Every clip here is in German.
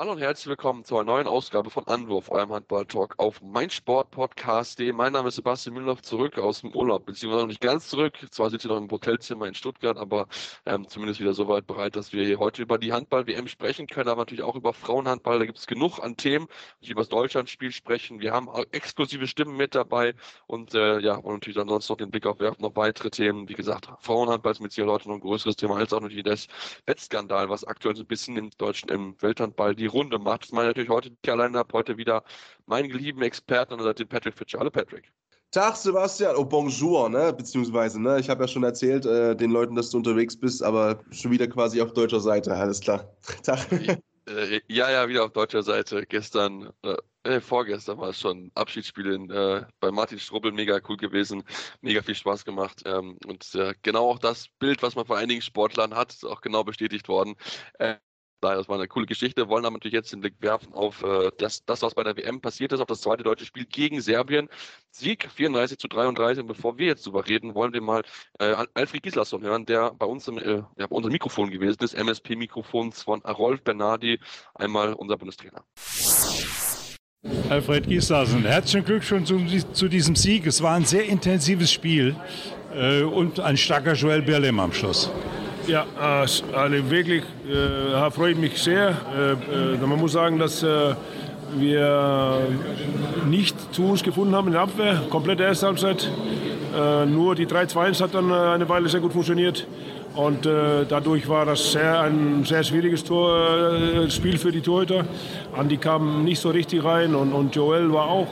Hallo und herzlich willkommen zu einer neuen Ausgabe von Anwurf, eurem Handball-Talk auf meinsportpodcast.de. Mein Name ist Sebastian Müller, zurück aus dem Urlaub, beziehungsweise noch nicht ganz zurück. Zwar sitze ich noch im Hotelzimmer in Stuttgart, aber ähm, zumindest wieder so weit bereit, dass wir hier heute über die Handball-WM sprechen können, aber natürlich auch über Frauenhandball. Da gibt es genug an Themen, die über das Deutschlandspiel sprechen. Wir haben exklusive Stimmen mit dabei und äh, ja, und natürlich ansonsten noch den Blick auf werfen, noch weitere Themen. Wie gesagt, Frauenhandball ist mit Sicherheit heute noch ein größeres Thema als auch natürlich das Wettskandal, was aktuell so ein bisschen im deutschen, im Welthandball die Runde macht. Das meine ich natürlich heute nicht allein habe, heute wieder meinen geliebten Experten an der Seite Patrick Fitcher. Hallo Patrick. Tag Sebastian, oh bonjour, ne? Beziehungsweise, ne? Ich habe ja schon erzählt äh, den Leuten, dass du unterwegs bist, aber schon wieder quasi auf deutscher Seite, alles klar. Tag. Äh, ja, ja, wieder auf deutscher Seite. Gestern, äh, äh vorgestern war es schon Abschiedsspiel in, äh, bei Martin Strubbel, mega cool gewesen, mega viel Spaß gemacht. Ähm, und äh, genau auch das Bild, was man vor einigen Sportlern hat, ist auch genau bestätigt worden. Äh, das war eine coole Geschichte. Wollen aber natürlich jetzt den Blick werfen auf äh, das, das, was bei der WM passiert ist, auf das zweite deutsche Spiel gegen Serbien. Sieg 34 zu 33. Und bevor wir jetzt drüber reden, wollen wir mal äh, Alfred Gislason hören, der bei uns im, äh, ja, bei unserem Mikrofon gewesen ist, MSP-Mikrofons von Rolf Bernardi, einmal unser Bundestrainer. Alfred Gislason, herzlichen Glückwunsch zu, zu diesem Sieg. Es war ein sehr intensives Spiel äh, und ein starker Joel Berlem am Schluss. Ja, also wirklich äh, freut mich sehr. Äh, äh, man muss sagen, dass äh, wir nicht zu uns gefunden haben in der Abwehr, komplette erste Halbzeit. Äh, nur die 3-2-1 hat dann äh, eine Weile sehr gut funktioniert. Und dadurch war das sehr, ein sehr schwieriges Tor, Spiel für die Torhüter. Andi kam nicht so richtig rein und, und Joel war auch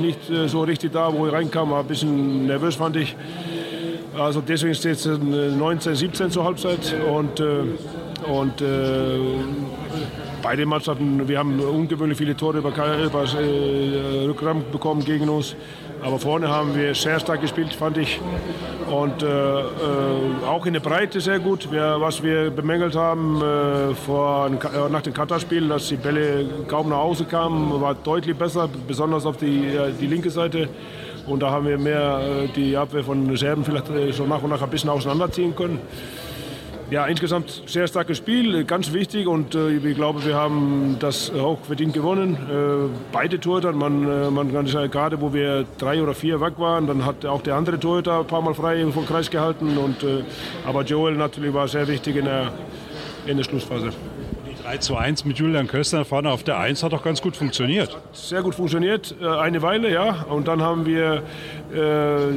nicht so richtig da, wo er reinkam. War ein bisschen nervös, fand ich. Also deswegen steht es 19, 17 zur Halbzeit und, äh, und äh, beide Mannschaften, wir haben ungewöhnlich viele Tore über, über äh, Rückraum bekommen gegen uns. Aber vorne haben wir sehr stark gespielt, fand ich. Und äh, äh, auch in der Breite sehr gut. Wir, was wir bemängelt haben äh, vor, nach dem Katar-Spiel, dass die Bälle kaum nach Hause kamen, war deutlich besser, besonders auf die, die linke Seite. Und da haben wir mehr äh, die Abwehr von Serben vielleicht äh, so nach und nach ein bisschen auseinanderziehen können. Ja, insgesamt sehr starkes Spiel, ganz wichtig und äh, ich glaube, wir haben das auch verdient gewonnen. Äh, beide Torhüter, man, äh, man kann sagen, gerade wo wir drei oder vier weg waren, dann hat auch der andere Torhüter ein paar Mal frei vom Kreis gehalten. Und, äh, aber Joel natürlich war sehr wichtig in der, in der Schlussphase. 3 zu 1 mit Julian Köstner vorne auf der 1 hat doch ganz gut funktioniert. Sehr gut funktioniert, äh, eine Weile, ja. Und dann haben wir äh,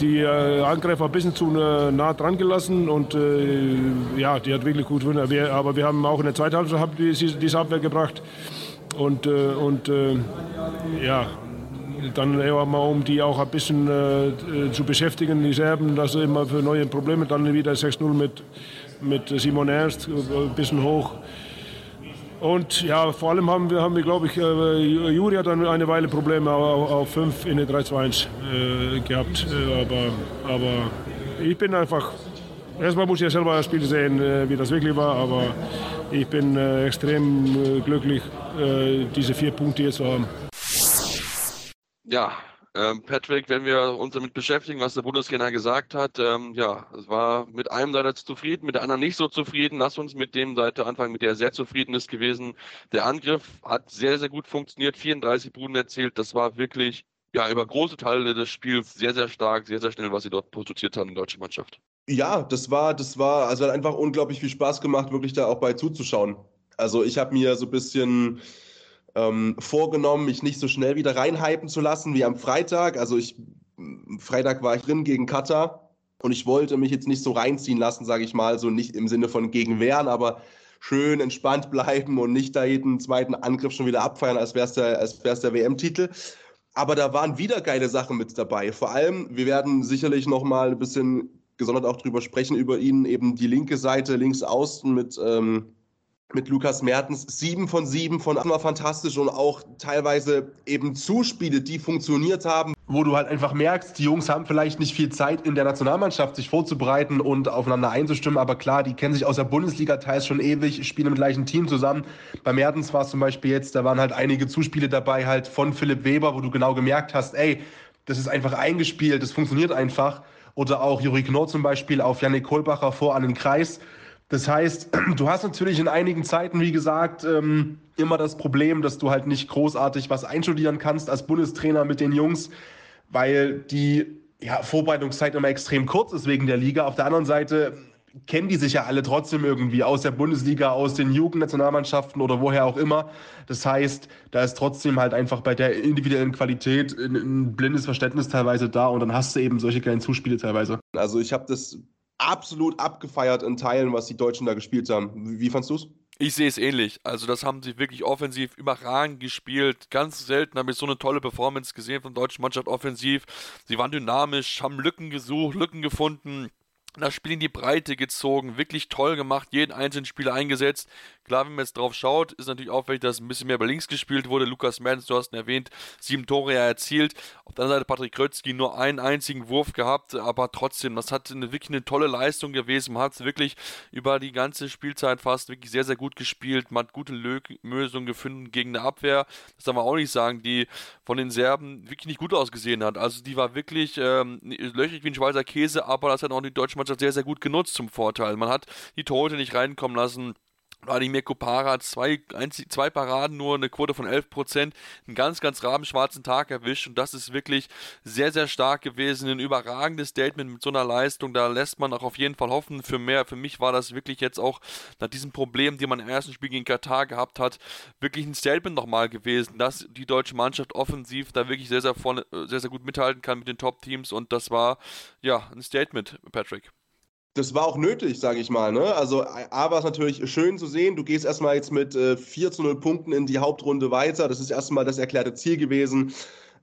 die, äh, Angreifer ein bisschen zu nah dran gelassen und ja, die hat wirklich gut gewonnen. Aber wir haben auch in der zweiten Halbzeit diese Abwehr gebracht und, und ja, dann eher mal um die auch ein bisschen äh, zu beschäftigen, die Serben, dass sie immer für neue Probleme, dann wieder 6-0 mit, mit Simon Ernst, ein bisschen hoch. Und ja, vor allem haben wir, haben wir glaube ich, äh, Juri hat dann eine Weile Probleme auf, auf 5 in der 3-2-1 äh, gehabt. Äh, aber, aber ich bin einfach, erstmal muss ich ja selber das Spiel sehen, äh, wie das wirklich war. Aber ich bin äh, extrem äh, glücklich, diese vier Punkte hier zu haben. Ja, ähm, Patrick, wenn wir uns damit beschäftigen, was der Bundestrainer gesagt hat, ähm, ja, es war mit einem Seite zufrieden, mit der anderen nicht so zufrieden. Lass uns mit dem Seite anfangen, mit der er sehr zufrieden ist gewesen. Der Angriff hat sehr, sehr gut funktioniert, 34 Buden erzielt. Das war wirklich ja, über große Teile des Spiels sehr, sehr stark, sehr, sehr schnell, was sie dort produziert haben, die deutsche Mannschaft. Ja, das war, das war, also hat einfach unglaublich viel Spaß gemacht, wirklich da auch bei zuzuschauen. Also ich habe mir so ein bisschen ähm, vorgenommen, mich nicht so schnell wieder reinhypen zu lassen wie am Freitag. Also ich, Freitag war ich drin gegen Katar Und ich wollte mich jetzt nicht so reinziehen lassen, sage ich mal, so nicht im Sinne von gegen wehren, aber schön entspannt bleiben und nicht da jeden zweiten Angriff schon wieder abfeiern, als wäre es der, der WM-Titel. Aber da waren wieder geile Sachen mit dabei. Vor allem, wir werden sicherlich noch mal ein bisschen gesondert auch drüber sprechen, über ihn eben die linke Seite, links außen mit ähm, mit Lukas Mertens. Sieben von sieben von immer fantastisch und auch teilweise eben Zuspiele, die funktioniert haben. Wo du halt einfach merkst, die Jungs haben vielleicht nicht viel Zeit in der Nationalmannschaft, sich vorzubereiten und aufeinander einzustimmen. Aber klar, die kennen sich aus der Bundesliga teils schon ewig, spielen im gleichen Team zusammen. Bei Mertens war es zum Beispiel jetzt, da waren halt einige Zuspiele dabei, halt von Philipp Weber, wo du genau gemerkt hast, ey, das ist einfach eingespielt, das funktioniert einfach. Oder auch Juri Knorr zum Beispiel auf Yannick Kohlbacher vor an den Kreis das heißt, du hast natürlich in einigen Zeiten, wie gesagt, ähm, immer das Problem, dass du halt nicht großartig was einstudieren kannst als Bundestrainer mit den Jungs, weil die ja, Vorbereitungszeit immer extrem kurz ist wegen der Liga. Auf der anderen Seite kennen die sich ja alle trotzdem irgendwie aus der Bundesliga, aus den Jugendnationalmannschaften oder woher auch immer. Das heißt, da ist trotzdem halt einfach bei der individuellen Qualität ein, ein blindes Verständnis teilweise da und dann hast du eben solche kleinen Zuspiele teilweise. Also ich habe das absolut abgefeiert in Teilen, was die Deutschen da gespielt haben. Wie, wie fandst du es? Ich sehe es ähnlich. Also das haben sie wirklich offensiv überragend gespielt. Ganz selten habe ich so eine tolle Performance gesehen von der deutschen Mannschaft offensiv. Sie waren dynamisch, haben Lücken gesucht, Lücken gefunden das Spiel in die Breite gezogen, wirklich toll gemacht, jeden einzelnen Spieler eingesetzt. Klar, wenn man jetzt drauf schaut, ist natürlich auffällig, dass ein bisschen mehr bei links gespielt wurde. Lukas Mertens, du hast ihn erwähnt, sieben Tore erzielt. Auf der anderen Seite Patrick Krötzky nur einen einzigen Wurf gehabt, aber trotzdem, das hat eine, wirklich eine tolle Leistung gewesen. Man hat es wirklich über die ganze Spielzeit fast wirklich sehr, sehr gut gespielt. Man hat gute Lösungen gefunden gegen eine Abwehr. Das darf man auch nicht sagen, die von den Serben wirklich nicht gut ausgesehen hat. Also die war wirklich ähm, löchrig wie ein Schweizer Käse, aber das hat auch die deutsche Mannschaft sehr, sehr gut genutzt zum Vorteil. Man hat die Torhüter nicht reinkommen lassen. Vladimir Kopara hat zwei, zwei Paraden, nur eine Quote von 11%, einen ganz, ganz rabenschwarzen Tag erwischt und das ist wirklich sehr, sehr stark gewesen. Ein überragendes Statement mit so einer Leistung, da lässt man auch auf jeden Fall hoffen für mehr. Für mich war das wirklich jetzt auch nach diesem Problem, die man im ersten Spiel gegen Katar gehabt hat, wirklich ein Statement nochmal gewesen, dass die deutsche Mannschaft offensiv da wirklich sehr, sehr, vorne, sehr, sehr gut mithalten kann mit den Top-Teams und das war ja ein Statement, Patrick das war auch nötig, sage ich mal. Ne? Also A war es natürlich schön zu sehen, du gehst erstmal jetzt mit äh, 4 zu 0 Punkten in die Hauptrunde weiter. Das ist erstmal das erklärte Ziel gewesen.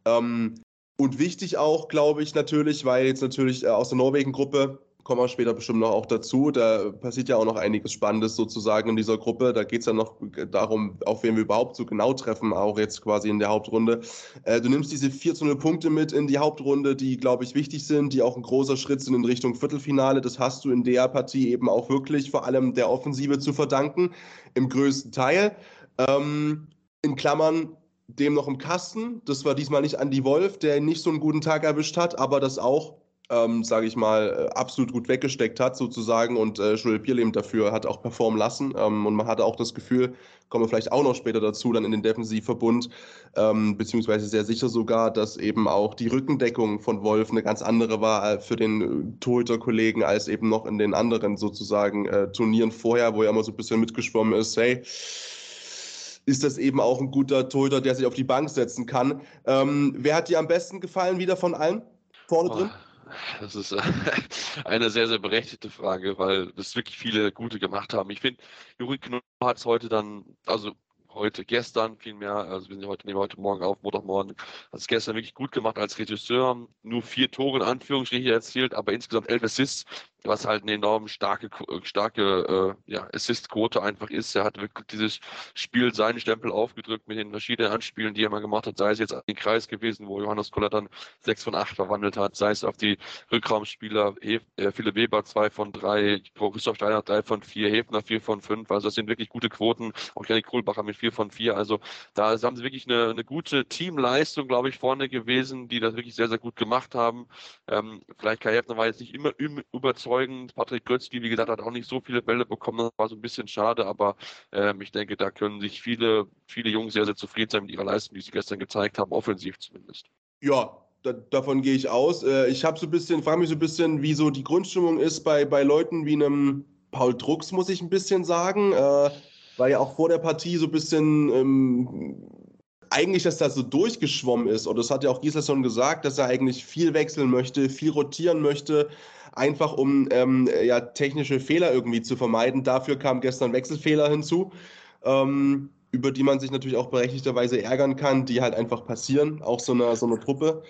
Ähm, und wichtig auch, glaube ich, natürlich, weil jetzt natürlich äh, aus der Norwegen-Gruppe kommen wir später bestimmt noch auch dazu. Da passiert ja auch noch einiges Spannendes sozusagen in dieser Gruppe. Da geht es ja noch darum, auf wen wir überhaupt so genau treffen, auch jetzt quasi in der Hauptrunde. Äh, du nimmst diese 4 zu 0 Punkte mit in die Hauptrunde, die, glaube ich, wichtig sind, die auch ein großer Schritt sind in Richtung Viertelfinale. Das hast du in der Partie eben auch wirklich vor allem der Offensive zu verdanken, im größten Teil. Ähm, in Klammern dem noch im Kasten. Das war diesmal nicht Andy Wolf, der nicht so einen guten Tag erwischt hat, aber das auch ähm, sage ich mal, äh, absolut gut weggesteckt hat sozusagen und äh, Joel Bierlehm dafür hat auch performen lassen ähm, und man hatte auch das Gefühl, kommen wir vielleicht auch noch später dazu, dann in den Defensivverbund, ähm, beziehungsweise sehr sicher sogar, dass eben auch die Rückendeckung von Wolf eine ganz andere war äh, für den äh, Torhüter-Kollegen als eben noch in den anderen sozusagen äh, Turnieren vorher, wo er immer so ein bisschen mitgeschwommen ist, hey, ist das eben auch ein guter Torhüter, der sich auf die Bank setzen kann. Ähm, wer hat dir am besten gefallen wieder von allen vorne drin? Das ist äh, eine sehr, sehr berechtigte Frage, weil das wirklich viele gute gemacht haben. Ich finde, Juri Knorr hat es heute dann, also heute, gestern vielmehr, also wir sind heute, nehmen heute Morgen auf, Montagmorgen, hat es gestern wirklich gut gemacht als Regisseur, nur vier Tore in Anführungsstrichen erzielt, aber insgesamt elf Assists, was halt eine enorm starke, starke äh, ja, Assist-Quote einfach ist. Er hat wirklich dieses Spiel seinen Stempel aufgedrückt mit den verschiedenen Anspielen, die er mal gemacht hat, sei es jetzt den Kreis gewesen, wo Johannes Koller dann 6 von 8 verwandelt hat, sei es auf die Rückraumspieler, äh, Philipp Weber 2 von 3, Christoph Steiner 3 von 4, Hefner 4 von 5, also das sind wirklich gute Quoten, auch Janik Kohlbacher mit 4 von 4, also da haben sie wirklich eine, eine gute Teamleistung, glaube ich, vorne gewesen, die das wirklich sehr, sehr gut gemacht haben. Ähm, vielleicht Kai Hefner war jetzt nicht immer überzeugt, überzeugend. Patrick Götzki, wie gesagt, hat auch nicht so viele Bälle bekommen. Das war so ein bisschen schade, aber ähm, ich denke, da können sich viele, viele Jungs sehr, sehr zufrieden sein mit ihrer Leistung, die sie gestern gezeigt haben, offensiv zumindest. Ja, da, davon gehe ich aus. Äh, ich habe so ein bisschen, frage mich so ein bisschen, wie so die Grundstimmung ist bei, bei Leuten wie einem Paul Drucks, muss ich ein bisschen sagen. Äh, weil ja auch vor der Partie so ein bisschen ähm, eigentlich, dass das so durchgeschwommen ist. Und das hat ja auch Gislason gesagt, dass er eigentlich viel wechseln möchte, viel rotieren möchte einfach um ähm, ja, technische Fehler irgendwie zu vermeiden. Dafür kam gestern Wechselfehler hinzu. Ähm, über die man sich natürlich auch berechtigterweise ärgern kann, die halt einfach passieren, auch so eine, so eine Truppe.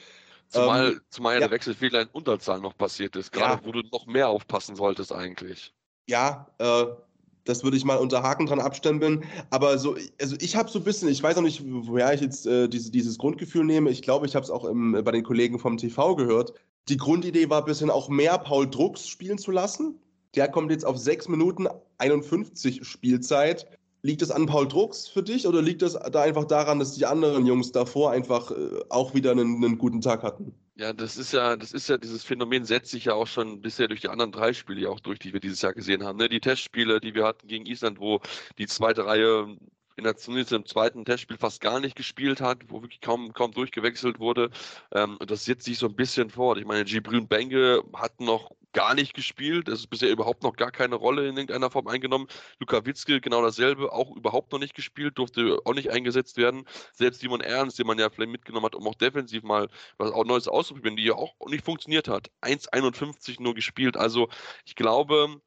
Zumal, ähm, zumal ja der Wechselfehler in Unterzahl noch passiert ist, gerade ja. wo du noch mehr aufpassen solltest eigentlich. Ja, äh, das würde ich mal unter Haken dran abstempeln. Aber so, also ich habe so ein bisschen, ich weiß auch nicht, woher ich jetzt äh, diese, dieses Grundgefühl nehme. Ich glaube, ich habe es auch im, bei den Kollegen vom TV gehört. Die Grundidee war ein bisschen auch mehr Paul Drucks spielen zu lassen. Der kommt jetzt auf 6 Minuten 51 Spielzeit. Liegt es an Paul Drucks für dich oder liegt es da einfach daran, dass die anderen Jungs davor einfach äh, auch wieder einen, einen guten Tag hatten? Ja, das ist ja, das ist ja, dieses Phänomen setzt sich ja auch schon bisher durch die anderen drei Spiele auch durch, die wir dieses Jahr gesehen haben. Ne? Die Testspiele, die wir hatten gegen Island, wo die zweite Reihe in der, zumindest im zweiten Testspiel fast gar nicht gespielt hat, wo wirklich kaum, kaum durchgewechselt wurde. Ähm, das setzt sich so ein bisschen fort. Ich meine, Gibrün Benge hat noch gar nicht gespielt. Es ist bisher überhaupt noch gar keine Rolle in irgendeiner Form eingenommen. Luka Witzke genau dasselbe, auch überhaupt noch nicht gespielt, durfte auch nicht eingesetzt werden. Selbst Simon Ernst, den man ja vielleicht mitgenommen hat, um auch defensiv mal was auch Neues auszuprobieren, die ja auch nicht funktioniert hat. 1,51 nur gespielt. Also ich glaube,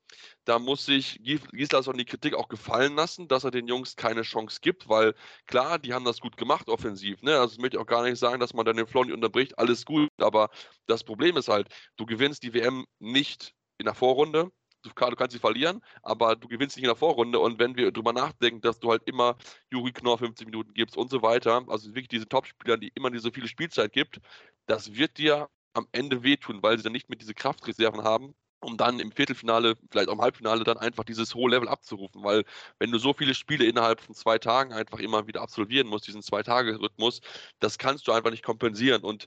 da muss sich Gislason die Kritik auch gefallen lassen, dass er den Jungs keine Chance gibt, weil klar, die haben das gut gemacht offensiv. Ne? Also ich möchte auch gar nicht sagen, dass man dann den Flow unterbricht, alles gut. Aber das Problem ist halt, du gewinnst die WM nicht in der Vorrunde. Du, kannst sie verlieren, aber du gewinnst nicht in der Vorrunde. Und wenn wir drüber nachdenken, dass du halt immer Juri Knorr 50 Minuten gibst und so weiter, also wirklich diese Topspieler, die immer diese viele Spielzeit gibt, das wird dir am Ende wehtun, weil sie dann nicht mit diese Kraftreserven haben, um dann im Viertelfinale, vielleicht auch im Halbfinale, dann einfach dieses hohe Level abzurufen. Weil wenn du so viele Spiele innerhalb von zwei Tagen einfach immer wieder absolvieren musst, diesen Zwei-Tage-Rhythmus, das kannst du einfach nicht kompensieren. Und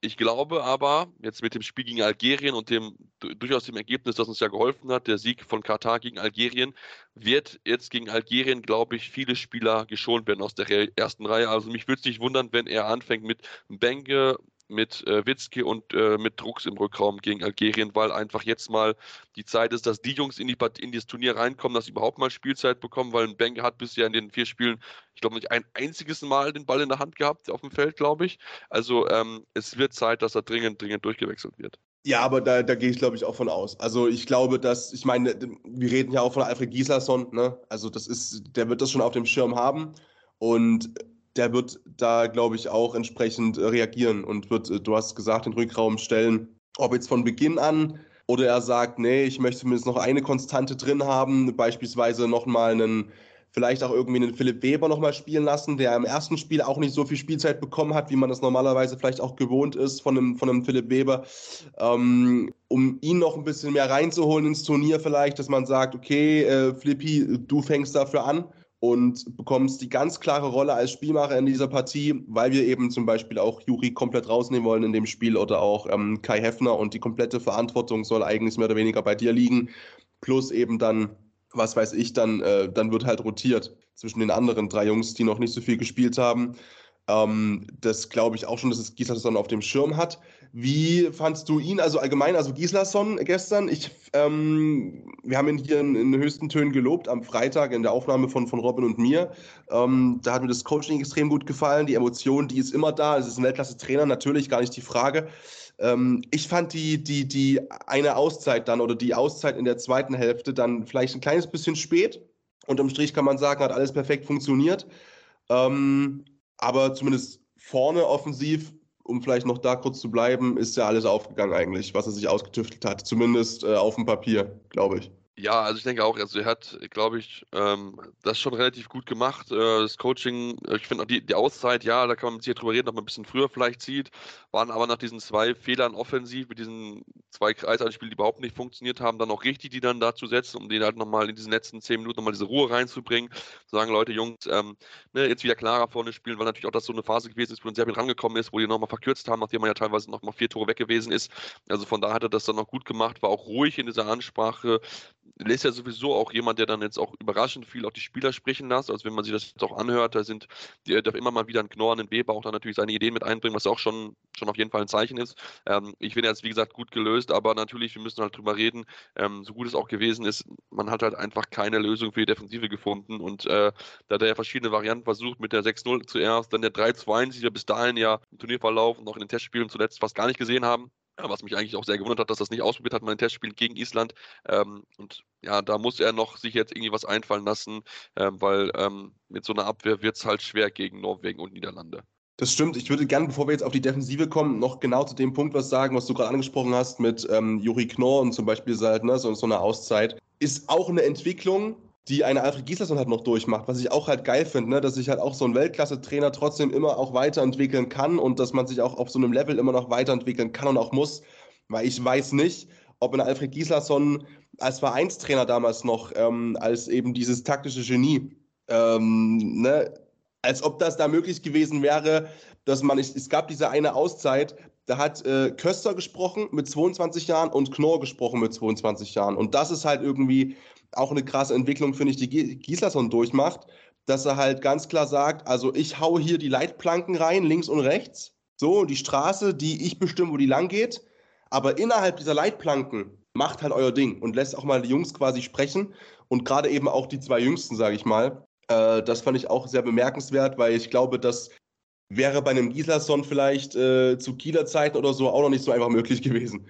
ich glaube aber, jetzt mit dem Spiel gegen Algerien und dem durchaus dem Ergebnis, das uns ja geholfen hat, der Sieg von Katar gegen Algerien, wird jetzt gegen Algerien, glaube ich, viele Spieler geschont werden aus der ersten Reihe. Also mich würde es nicht wundern, wenn er anfängt mit Benge, mit äh, Witzki und äh, mit Drucks im Rückraum gegen Algerien, weil einfach jetzt mal die Zeit ist, dass die Jungs in, die, in das Turnier reinkommen, dass sie überhaupt mal Spielzeit bekommen, weil ein Benge hat bisher in den vier Spielen, ich glaube, nicht ein einziges Mal den Ball in der Hand gehabt auf dem Feld, glaube ich. Also ähm, es wird Zeit, dass er dringend, dringend durchgewechselt wird. Ja, aber da, da gehe ich, glaube ich, auch von aus. Also ich glaube, dass, ich meine, wir reden ja auch von Alfred Gislason, ne? Also das ist, der wird das schon auf dem Schirm haben. Und der wird da, glaube ich, auch entsprechend äh, reagieren und wird, äh, du hast gesagt, den Rückraum stellen. Ob jetzt von Beginn an oder er sagt, nee, ich möchte zumindest noch eine Konstante drin haben, beispielsweise nochmal einen, vielleicht auch irgendwie einen Philipp Weber nochmal spielen lassen, der im ersten Spiel auch nicht so viel Spielzeit bekommen hat, wie man das normalerweise vielleicht auch gewohnt ist von einem, von einem Philipp Weber, ähm, um ihn noch ein bisschen mehr reinzuholen ins Turnier vielleicht, dass man sagt, okay, äh, Flippi, du fängst dafür an und bekommst die ganz klare Rolle als Spielmacher in dieser Partie, weil wir eben zum Beispiel auch Juri komplett rausnehmen wollen in dem Spiel oder auch ähm, Kai Heffner und die komplette Verantwortung soll eigentlich mehr oder weniger bei dir liegen. Plus eben dann, was weiß ich, dann, äh, dann wird halt rotiert zwischen den anderen drei Jungs, die noch nicht so viel gespielt haben. Ähm, das glaube ich auch schon, dass es Gislason auf dem Schirm hat. Wie fandst du ihn, also allgemein, also Gislason gestern? Ich, ähm, wir haben ihn hier in, in, höchsten Tönen gelobt am Freitag in der Aufnahme von, von Robin und mir. Ähm, da hat mir das Coaching extrem gut gefallen. Die Emotion, die ist immer da. Es ist ein Weltklasse-Trainer, natürlich, gar nicht die Frage. Ähm, ich fand die, die, die eine Auszeit dann oder die Auszeit in der zweiten Hälfte dann vielleicht ein kleines bisschen spät. Unterm Strich kann man sagen, hat alles perfekt funktioniert. Ähm, aber zumindest vorne offensiv, um vielleicht noch da kurz zu bleiben, ist ja alles aufgegangen eigentlich, was er sich ausgetüftelt hat. Zumindest äh, auf dem Papier, glaube ich. Ja, also ich denke auch, also er hat, glaube ich, ähm, das schon relativ gut gemacht. Äh, das Coaching, ich finde auch die, die Auszeit, ja, da kann man sich drüber reden, ob man ein bisschen früher vielleicht zieht, waren aber nach diesen zwei Fehlern offensiv, mit diesen zwei Kreisanspielen, die überhaupt nicht funktioniert haben, dann auch richtig, die dann dazu setzen, um den halt nochmal in diesen letzten zehn Minuten nochmal diese Ruhe reinzubringen. Zu sagen, Leute, Jungs, ähm, ne, jetzt wieder klarer vorne spielen, weil natürlich auch das so eine Phase gewesen ist, wo ein Serbien rangekommen ist, wo die nochmal verkürzt haben, nachdem man ja teilweise nochmal vier Tore weg gewesen ist. Also von da hat er das dann noch gut gemacht, war auch ruhig in dieser Ansprache, lässt ja sowieso auch jemand, der dann jetzt auch überraschend viel auch die Spieler sprechen lässt. Also wenn man sich das jetzt auch anhört, da sind, der darf immer mal wieder ein Knorren, ein Weber auch dann natürlich seine Ideen mit einbringen, was auch schon, schon auf jeden Fall ein Zeichen ist. Ähm, ich finde jetzt, wie gesagt, gut gelöst, aber natürlich, wir müssen halt drüber reden, ähm, so gut es auch gewesen ist, man hat halt einfach keine Lösung für die Defensive gefunden und äh, da hat er ja verschiedene Varianten versucht, mit der 6-0 zuerst, dann der 3-2-1, die wir bis dahin ja im Turnierverlauf und auch in den Testspielen zuletzt fast gar nicht gesehen haben was mich eigentlich auch sehr gewundert hat, dass das nicht ausprobiert hat, mein Testspiel gegen Island. Ähm, und ja, da muss er noch sich jetzt irgendwie was einfallen lassen, ähm, weil ähm, mit so einer Abwehr wird es halt schwer gegen Norwegen und Niederlande. Das stimmt. Ich würde gerne, bevor wir jetzt auf die Defensive kommen, noch genau zu dem Punkt was sagen, was du gerade angesprochen hast mit ähm, Juri Knorr und zum Beispiel halt, so, so eine Auszeit. Ist auch eine Entwicklung, die eine Alfred Gislason halt noch durchmacht, was ich auch halt geil finde, ne? dass sich halt auch so ein Weltklasse-Trainer trotzdem immer auch weiterentwickeln kann und dass man sich auch auf so einem Level immer noch weiterentwickeln kann und auch muss, weil ich weiß nicht, ob ein Alfred Gislason als Vereinstrainer damals noch, ähm, als eben dieses taktische Genie, ähm, ne, als ob das da möglich gewesen wäre, dass man, ich, es gab diese eine Auszeit, da hat äh, Köster gesprochen mit 22 Jahren und Knorr gesprochen mit 22 Jahren. Und das ist halt irgendwie auch eine krasse Entwicklung, finde ich, die Gislason durchmacht, dass er halt ganz klar sagt, also ich hau hier die Leitplanken rein, links und rechts, so, die Straße, die ich bestimme, wo die lang geht, aber innerhalb dieser Leitplanken macht halt euer Ding und lässt auch mal die Jungs quasi sprechen. Und gerade eben auch die zwei Jüngsten, sage ich mal, äh, das fand ich auch sehr bemerkenswert, weil ich glaube, das wäre bei einem Gislason vielleicht äh, zu Kieler Zeiten oder so auch noch nicht so einfach möglich gewesen.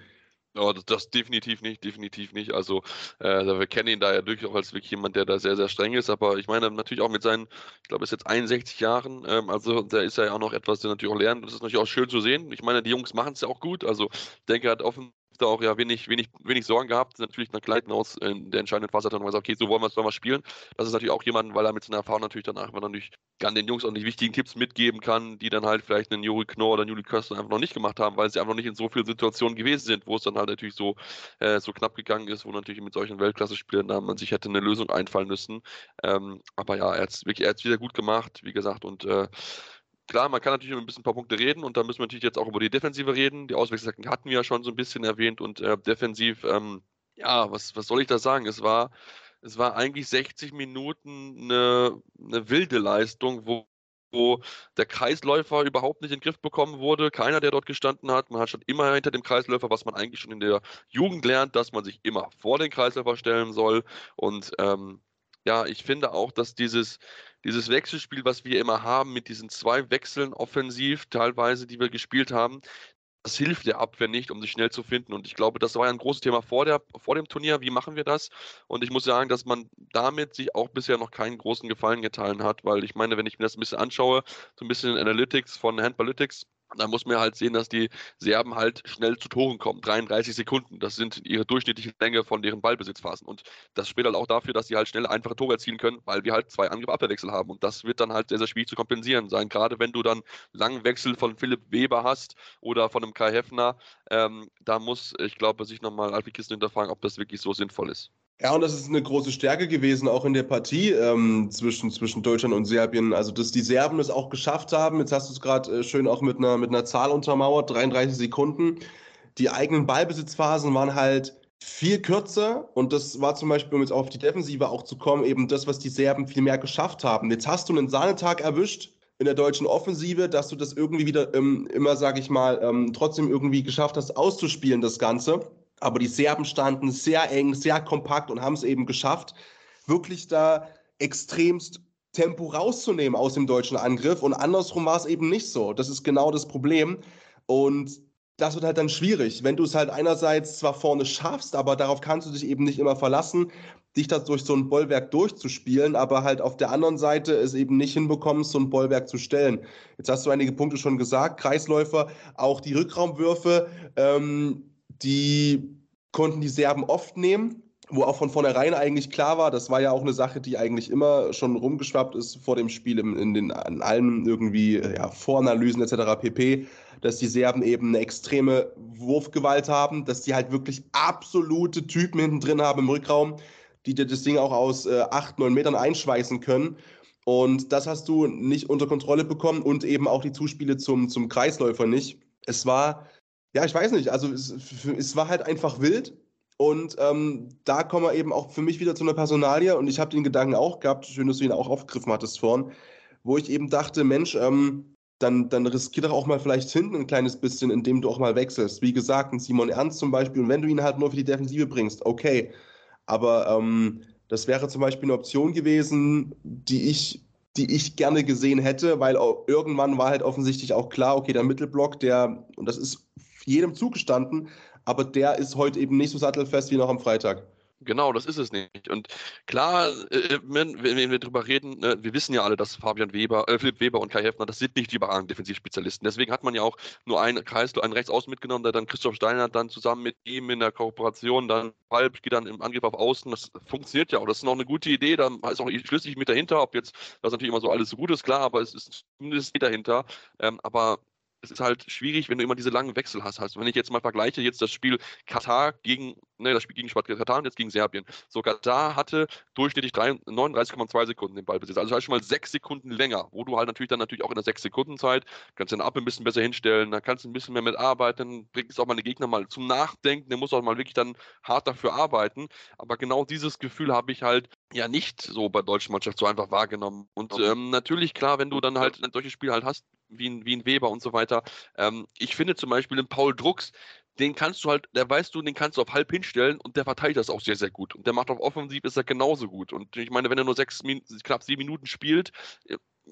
Ja, das, das, definitiv nicht, definitiv nicht. Also äh, wir kennen ihn da ja durchaus als wirklich jemand, der da sehr, sehr streng ist. Aber ich meine natürlich auch mit seinen, ich glaube, ist jetzt 61 Jahren, ähm, also da ist er ja auch noch etwas, der natürlich auch lernt. Das ist natürlich auch schön zu sehen. Ich meine, die Jungs machen es ja auch gut. Also ich denke, er hat offen da auch ja wenig, wenig, wenig Sorgen gehabt. Natürlich nach Gleitenhaus in der entscheidenden Phase hat dann gesagt, okay, so wollen wir es mal spielen. Das ist natürlich auch jemand, weil er mit seiner Erfahrung natürlich danach man natürlich an den Jungs auch die wichtigen Tipps mitgeben kann, die dann halt vielleicht einen Juri Knorr oder einen Juli Köster einfach noch nicht gemacht haben, weil sie einfach noch nicht in so vielen Situationen gewesen sind, wo es dann halt natürlich so, äh, so knapp gegangen ist, wo natürlich mit solchen Weltklasse-Spielern da man sich hätte eine Lösung einfallen müssen. Ähm, aber ja, er hat es wirklich, er hat's wieder gut gemacht, wie gesagt, und äh, klar, man kann natürlich über ein bisschen ein paar Punkte reden und da müssen wir natürlich jetzt auch über die Defensive reden. Die Auswechslung hatten wir ja schon so ein bisschen erwähnt und äh, defensiv, ähm, ja, was, was soll ich da sagen? Es war, es war eigentlich 60 Minuten eine, eine wilde Leistung, wo, wo der Kreisläufer überhaupt nicht in den Griff bekommen wurde. Keiner, der dort gestanden hat. Man hat schon immer hinter dem Kreisläufer, was man eigentlich schon in der Jugend lernt, dass man sich immer vor den Kreisläufer stellen soll. Und ähm, ja, ich finde auch, dass dieses, dieses Wechselspiel, was wir immer haben, mit diesen zwei Wechseln offensiv teilweise, die wir gespielt haben, das hilft der Abwehr nicht, um sich schnell zu finden. Und ich glaube, das war ja ein großes Thema vor, der, vor dem Turnier. Wie machen wir das? Und ich muss sagen, dass man damit sich auch bisher noch keinen großen Gefallen getan hat, weil ich meine, wenn ich mir das ein bisschen anschaue, so ein bisschen Analytics von Handballytics, da muss man halt sehen, dass die Serben halt schnell zu Toren kommen. 33 Sekunden, das sind ihre durchschnittliche Länge von deren Ballbesitzphasen. Und das spricht halt auch dafür, dass sie halt schnell einfache Tore erzielen können, weil wir halt zwei Angriff-Abwehrwechsel haben. Und das wird dann halt sehr, sehr schwierig zu kompensieren sein. Gerade wenn du dann langen Wechsel von Philipp Weber hast oder von einem Kai Heffner, ähm, da muss, ich glaube, sich nochmal Alfred Kisten hinterfragen, ob das wirklich so sinnvoll ist. Ja, und das ist eine große Stärke gewesen, auch in der Partie ähm, zwischen, zwischen Deutschland und Serbien. Also, dass die Serben es auch geschafft haben, jetzt hast du es gerade äh, schön auch mit einer, mit einer Zahl untermauert, 33 Sekunden. Die eigenen Ballbesitzphasen waren halt viel kürzer und das war zum Beispiel, um jetzt auf die Defensive auch zu kommen, eben das, was die Serben viel mehr geschafft haben. Jetzt hast du einen Sahnetag erwischt in der deutschen Offensive, dass du das irgendwie wieder ähm, immer, sag ich mal, ähm, trotzdem irgendwie geschafft hast, auszuspielen, das Ganze. Aber die Serben standen sehr eng, sehr kompakt und haben es eben geschafft, wirklich da extremst Tempo rauszunehmen aus dem deutschen Angriff. Und andersrum war es eben nicht so. Das ist genau das Problem. Und das wird halt dann schwierig, wenn du es halt einerseits zwar vorne schaffst, aber darauf kannst du dich eben nicht immer verlassen, dich da durch so ein Bollwerk durchzuspielen, aber halt auf der anderen Seite es eben nicht hinbekommst, so ein Bollwerk zu stellen. Jetzt hast du einige Punkte schon gesagt, Kreisläufer, auch die Rückraumwürfe. Ähm, die konnten die Serben oft nehmen, wo auch von vornherein eigentlich klar war, das war ja auch eine Sache, die eigentlich immer schon rumgeschwappt ist vor dem Spiel in, in den in allen irgendwie ja, Voranalysen etc. pp, dass die Serben eben eine extreme Wurfgewalt haben, dass die halt wirklich absolute Typen hinten drin haben im Rückraum, die dir das Ding auch aus äh, 8, 9 Metern einschweißen können. Und das hast du nicht unter Kontrolle bekommen und eben auch die Zuspiele zum, zum Kreisläufer nicht. Es war ja, ich weiß nicht. Also es, es war halt einfach wild. Und ähm, da kommen wir eben auch für mich wieder zu einer Personalie. Und ich habe den Gedanken auch gehabt, schön, dass du ihn auch aufgegriffen hattest vorhin, wo ich eben dachte, Mensch, ähm, dann, dann riskier doch auch mal vielleicht hinten ein kleines bisschen, indem du auch mal wechselst. Wie gesagt, ein Simon Ernst zum Beispiel. Und wenn du ihn halt nur für die Defensive bringst, okay. Aber ähm, das wäre zum Beispiel eine Option gewesen, die ich, die ich gerne gesehen hätte, weil irgendwann war halt offensichtlich auch klar, okay, der Mittelblock, der, und das ist jedem zugestanden, aber der ist heute eben nicht so sattelfest wie noch am Freitag. Genau, das ist es nicht. Und klar, äh, wenn, wir darüber reden, äh, wir wissen ja alle, dass Fabian Weber, äh, Philipp Weber und Kai Heffner, das sind nicht die überragenden Defensivspezialisten. Deswegen hat man ja auch nur einen Kreis, einen Rechtsaußen mitgenommen, der dann Christoph Steiner dann zusammen mit ihm in der Kooperation dann halb geht dann im Angriff auf Außen. Das funktioniert ja auch. Das ist noch eine gute Idee. Da ist auch schlüssig mit dahinter. Ob jetzt das natürlich immer so alles so gut ist, klar, aber es ist zumindest dahinter. Ähm, aber es ist halt schwierig, wenn du immer diese langen Wechsel hast. Also wenn ich jetzt mal vergleiche, jetzt das Spiel Katar gegen, ne, das Spiel gegen Katar und jetzt gegen Serbien. So, Katar hatte durchschnittlich 39,2 Sekunden den Ballbesitz. Also halt schon mal sechs Sekunden länger, wo du halt natürlich dann natürlich auch in der sechs Sekunden Zeit kannst den Ab ein bisschen besser hinstellen, dann kannst du ein bisschen mehr mitarbeiten, bringst auch mal den Gegner mal zum Nachdenken, der muss auch mal wirklich dann hart dafür arbeiten. Aber genau dieses Gefühl habe ich halt ja nicht so bei deutschen Mannschaft so einfach wahrgenommen. Und ähm, natürlich, klar, wenn du dann halt ein solches Spiel halt hast, wie ein, wie ein Weber und so weiter. Ähm, ich finde zum Beispiel den Paul Drucks, den kannst du halt, der weißt du, den kannst du auf halb hinstellen und der verteilt das auch sehr, sehr gut. Und der macht auf offensiv ist er genauso gut. Und ich meine, wenn er nur sechs, knapp sieben Minuten spielt,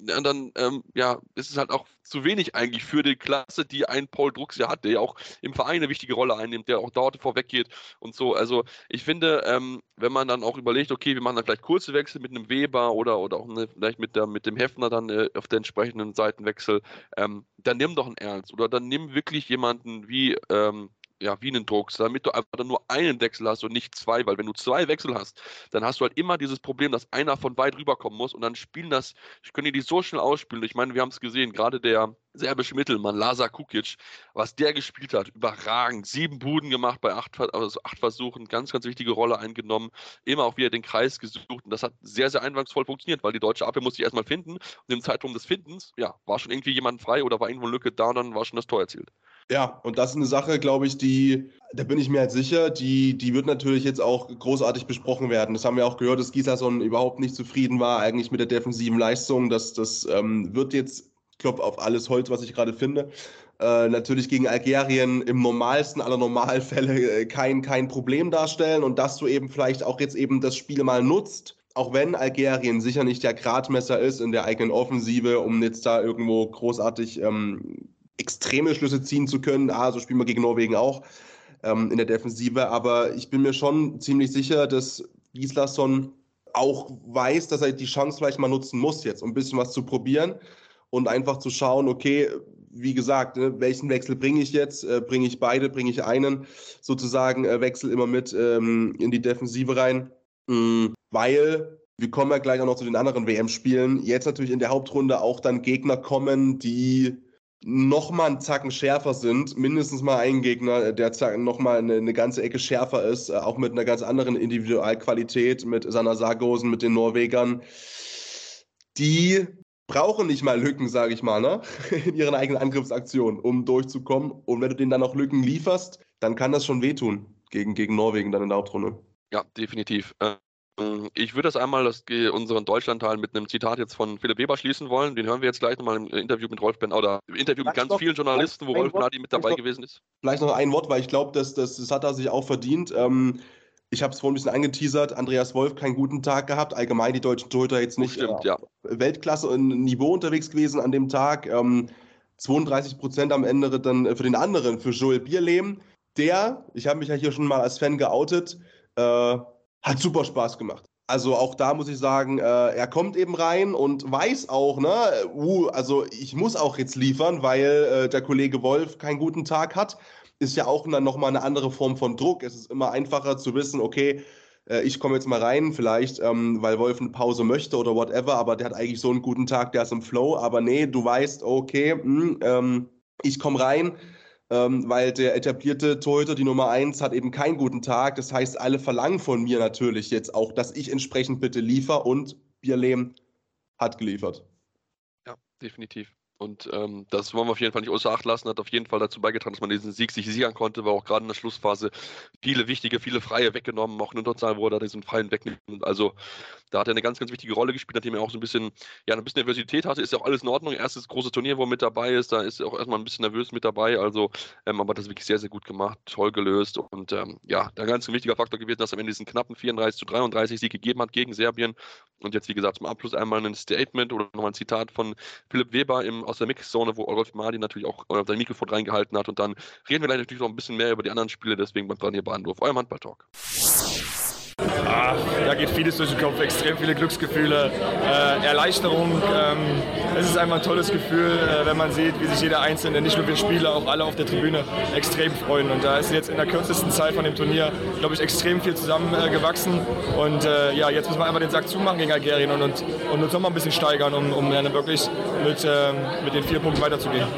äh, dann ähm, ja, ist es halt auch zu wenig eigentlich für die Klasse, die ein Paul Drucks ja hat, der ja auch im Verein eine wichtige Rolle einnimmt, der auch dort vorweggeht und so. Also ich finde, ähm, wenn man dann auch überlegt, okay, wir machen dann vielleicht kurze Wechsel mit einem Weber oder, oder auch eine, vielleicht mit, der, mit dem Hefner dann äh, auf der entsprechenden Seitenwechsel, ähm, dann nimm doch einen Ernst oder dann nimm wirklich jemanden wie ähm, ja, wie einen Drucks, damit du einfach nur einen Wechsel hast und nicht zwei, weil wenn du zwei Wechsel hast, dann hast du halt immer dieses Problem, dass einer von weit rüberkommen muss und dann spielen das, ich könnte die so schnell ausspielen. Ich meine, wir haben es gesehen, gerade der serbische Mittelmann, Lazar Kukic, was der gespielt hat, überragend. Sieben Buden gemacht bei acht, also acht Versuchen, ganz, ganz wichtige Rolle eingenommen, immer auch wieder den Kreis gesucht und das hat sehr, sehr einwandsvoll funktioniert, weil die deutsche Abwehr musste ich erstmal finden und im Zeitraum des Findens, ja, war schon irgendwie jemand frei oder war irgendwo eine Lücke da und dann war schon das Tor erzielt. Ja, und das ist eine Sache, glaube ich, die, da bin ich mir halt sicher, die, die wird natürlich jetzt auch großartig besprochen werden. Das haben wir auch gehört, dass Gislason überhaupt nicht zufrieden war, eigentlich mit der defensiven Leistung. Das, das ähm, wird jetzt, ich glaube, auf alles Holz, was ich gerade finde, äh, natürlich gegen Algerien im normalsten aller Normalfälle äh, kein, kein Problem darstellen und dass du eben vielleicht auch jetzt eben das Spiel mal nutzt, auch wenn Algerien sicher nicht der Gradmesser ist in der eigenen Offensive, um jetzt da irgendwo großartig ähm, extreme Schlüsse ziehen zu können. Ah, so spielen wir gegen Norwegen auch ähm, in der Defensive. Aber ich bin mir schon ziemlich sicher, dass Gislason auch weiß, dass er die Chance vielleicht mal nutzen muss jetzt, um ein bisschen was zu probieren und einfach zu schauen, okay, wie gesagt, ne, welchen Wechsel bringe ich jetzt? Äh, bringe ich beide, bringe ich einen? Sozusagen äh, Wechsel immer mit ähm, in die Defensive rein. Mhm, weil wir kommen ja gleich auch noch zu den anderen WM-Spielen. Jetzt natürlich in der Hauptrunde auch dann Gegner kommen, die noch mal einen Zacken schärfer sind, mindestens mal ein Gegner, der noch mal eine, eine ganze Ecke schärfer ist, äh, auch mit einer ganz anderen Individualqualität, mit Sanna Sargosen, mit den Norwegern, die brauchen nicht mal Lücken, sage ich mal, ne? in ihren eigenen Angriffsaktionen, um durchzukommen. Und wenn du denen dann noch Lücken lieferst, dann kann das schon wehtun gegen, gegen Norwegen dann in der Hauptrunde. Ja, definitiv. Äh, ähm, ich würde das einmal das, unseren Deutschlandteil mit einem Zitat jetzt von Philipp Weber schließen wollen. Den hören wir jetzt gleich nochmal im Interview mit Rolf Ben oder im Interview mit ganz noch, vielen Journalisten, wo Rolf Benadi mit dabei noch, gewesen ist. Vielleicht noch ein Wort, weil ich glaube, das, das, das hat er sich auch verdient. Ähm, ich habe es vorhin ein bisschen angeteasert. Andreas Wolf keinen guten Tag gehabt. Allgemein die deutschen Torhüter jetzt nicht Stimmt, äh, ja. Weltklasse und Niveau unterwegs gewesen an dem Tag. Ähm, 32 Prozent am Ende dann für den anderen, für Joel Bierlehm. Der, ich habe mich ja hier schon mal als Fan geoutet, äh, hat super Spaß gemacht. Also auch da muss ich sagen, äh, er kommt eben rein und weiß auch, ne, uh, also ich muss auch jetzt liefern, weil äh, der Kollege Wolf keinen guten Tag hat. Ist ja auch dann nochmal eine andere Form von Druck. Es ist immer einfacher zu wissen, okay, äh, ich komme jetzt mal rein, vielleicht, ähm, weil Wolf eine Pause möchte oder whatever, aber der hat eigentlich so einen guten Tag, der ist im Flow. Aber nee, du weißt, okay, mh, hm, ähm, ich komme rein ähm, weil der etablierte Torhüter, die Nummer eins, hat eben keinen guten Tag. Das heißt, alle verlangen von mir natürlich jetzt auch, dass ich entsprechend bitte liefer und Bierlehm hat geliefert. Ja, definitiv. Und ähm, das wollen wir auf jeden Fall nicht außer Acht lassen. Hat auf jeden Fall dazu beigetragen, dass man diesen Sieg sich sichern konnte, weil auch gerade in der Schlussphase viele wichtige, viele Freie weggenommen, auch in Unterzahl, wo er diesen Freien wegnimmt. Also da hat er eine ganz, ganz wichtige Rolle gespielt, nachdem er auch so ein bisschen, ja, ein bisschen Nervosität hatte. Ist ja auch alles in Ordnung. Erstes große Turnier, wo er mit dabei ist, da ist er auch erstmal ein bisschen nervös mit dabei. Also, ähm, aber das wirklich sehr, sehr gut gemacht, toll gelöst. Und ähm, ja, da ganz ein wichtiger Faktor gewesen, dass er am Ende diesen knappen 34 zu 33 Sieg gegeben hat gegen Serbien. Und jetzt, wie gesagt, zum Abschluss einmal ein Statement oder nochmal ein Zitat von Philipp Weber im aus der Mixzone, wo Olaf Madi natürlich auch äh, sein Mikrofon reingehalten hat. Und dann reden wir gleich natürlich noch ein bisschen mehr über die anderen Spiele, deswegen beim dran hier Bahndorf, eurem Handball-Talk. Ah, da geht vieles durch den Kopf, extrem viele Glücksgefühle, äh, Erleichterung. Ähm, es ist einfach ein tolles Gefühl, äh, wenn man sieht, wie sich jeder Einzelne, nicht nur wir Spieler, auch alle auf der Tribüne extrem freuen. Und da ist jetzt in der kürzesten Zeit von dem Turnier, glaube ich, extrem viel zusammengewachsen. Äh, und ja, jetzt müssen wir einfach den Sack zumachen gegen Algerien und, und, und uns nochmal ein bisschen steigern, um, um dann wirklich mit, ähm, mit den vier Punkten weiterzugehen.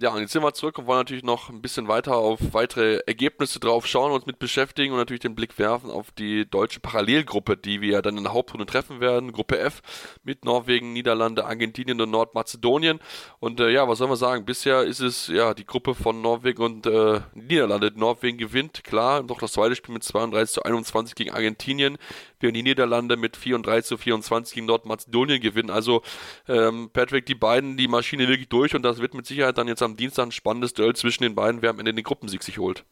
Ja, und jetzt sind wir zurück und wollen natürlich noch ein bisschen weiter auf weitere Ergebnisse drauf schauen, uns mit beschäftigen und natürlich den Blick werfen auf die deutsche Parallelgruppe, die wir dann in der Hauptrunde treffen werden. Gruppe F mit Norwegen, Niederlande, Argentinien und Nordmazedonien. Und äh, ja, was soll man sagen? Bisher ist es ja die Gruppe von Norwegen und äh, Niederlande. Norwegen gewinnt, klar, noch das zweite Spiel mit 32 zu 21 gegen Argentinien, während die Niederlande mit 34 zu 24 gegen Nordmazedonien gewinnen. Also ähm, Patrick, die beiden, die Maschine wirklich durch und das wird mit Sicherheit dann jetzt am Dienstag ein spannendes Duell zwischen den beiden, wer am Ende den Gruppensieg sich holt.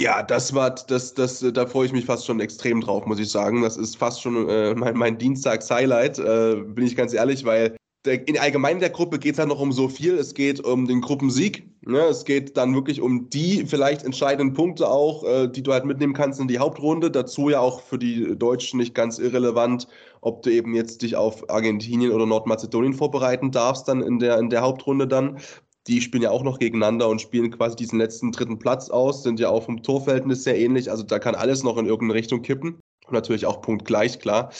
Ja, das war, das, das, da freue ich mich fast schon extrem drauf, muss ich sagen. Das ist fast schon äh, mein, mein Dienstags-Highlight, äh, bin ich ganz ehrlich, weil der, in allgemein der Gruppe geht es halt noch um so viel. Es geht um den Gruppensieg. Ne? Es geht dann wirklich um die vielleicht entscheidenden Punkte auch, äh, die du halt mitnehmen kannst in die Hauptrunde. Dazu ja auch für die Deutschen nicht ganz irrelevant, ob du eben jetzt dich auf Argentinien oder Nordmazedonien vorbereiten darfst dann in der, in der Hauptrunde dann die spielen ja auch noch gegeneinander und spielen quasi diesen letzten dritten Platz aus, sind ja auch vom Torverhältnis sehr ähnlich. Also da kann alles noch in irgendeine Richtung kippen. Und natürlich auch punktgleich, klar.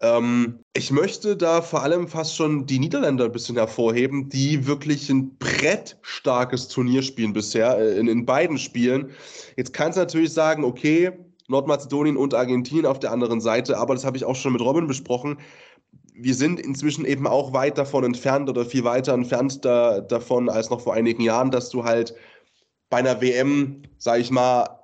Ähm, ich möchte da vor allem fast schon die Niederländer ein bisschen hervorheben, die wirklich ein brettstarkes Turnier spielen bisher, äh, in, in beiden Spielen. Jetzt kannst du natürlich sagen, okay, Nordmazedonien und Argentinien auf der anderen Seite, aber das habe ich auch schon mit Robin besprochen wir sind inzwischen eben auch weit davon entfernt oder viel weiter entfernt da, davon als noch vor einigen Jahren, dass du halt bei einer WM, sag ich mal,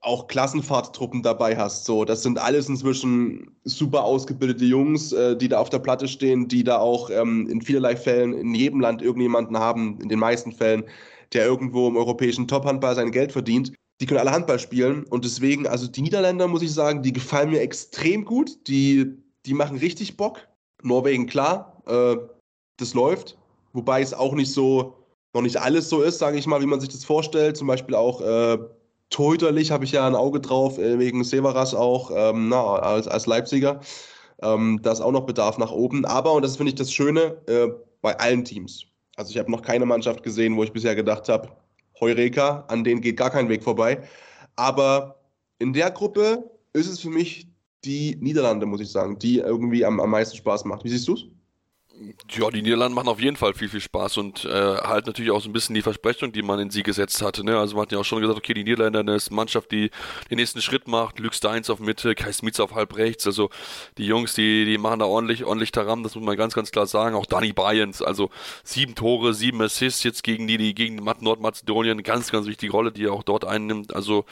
auch Klassenfahrttruppen dabei hast. So, das sind alles inzwischen super ausgebildete Jungs, äh, die da auf der Platte stehen, die da auch ähm, in vielerlei Fällen in jedem Land irgendjemanden haben, in den meisten Fällen, der irgendwo im europäischen Tophandball sein Geld verdient. Die können alle Handball spielen und deswegen, also die Niederländer, muss ich sagen, die gefallen mir extrem gut. Die, die machen richtig Bock. Norwegen, klar, äh, das läuft. Wobei es auch nicht so, noch nicht alles so ist, sage ich mal, wie man sich das vorstellt. Zum Beispiel auch äh, torhüterlich habe ich ja ein Auge drauf, äh, wegen Severas auch, ähm, na, als, als Leipziger. Ähm, da ist auch noch Bedarf nach oben. Aber, und das finde ich das Schöne, äh, bei allen Teams. Also ich habe noch keine Mannschaft gesehen, wo ich bisher gedacht habe, Heureka, an denen geht gar kein Weg vorbei. Aber in der Gruppe ist es für mich die Niederlande, muss ich sagen, die irgendwie am, am meisten Spaß macht. Wie siehst du es? Ja, die Niederlande machen auf jeden Fall viel, viel Spaß und äh, halt natürlich auch so ein bisschen die Versprechung, die man in sie gesetzt hatte. Ne? Also man hat ja auch schon gesagt, okay, die Niederländer eine Mannschaft, die den nächsten Schritt macht. Lüx Steins auf Mitte, Kai Smits auf halb rechts. Also die Jungs, die, die machen da ordentlich, ordentlich Taram, das muss man ganz, ganz klar sagen. Auch Danny Bayens, also sieben Tore, sieben Assists jetzt gegen die, die gegen Nordmazedonien, ganz, ganz wichtige Rolle, die er auch dort einnimmt. Also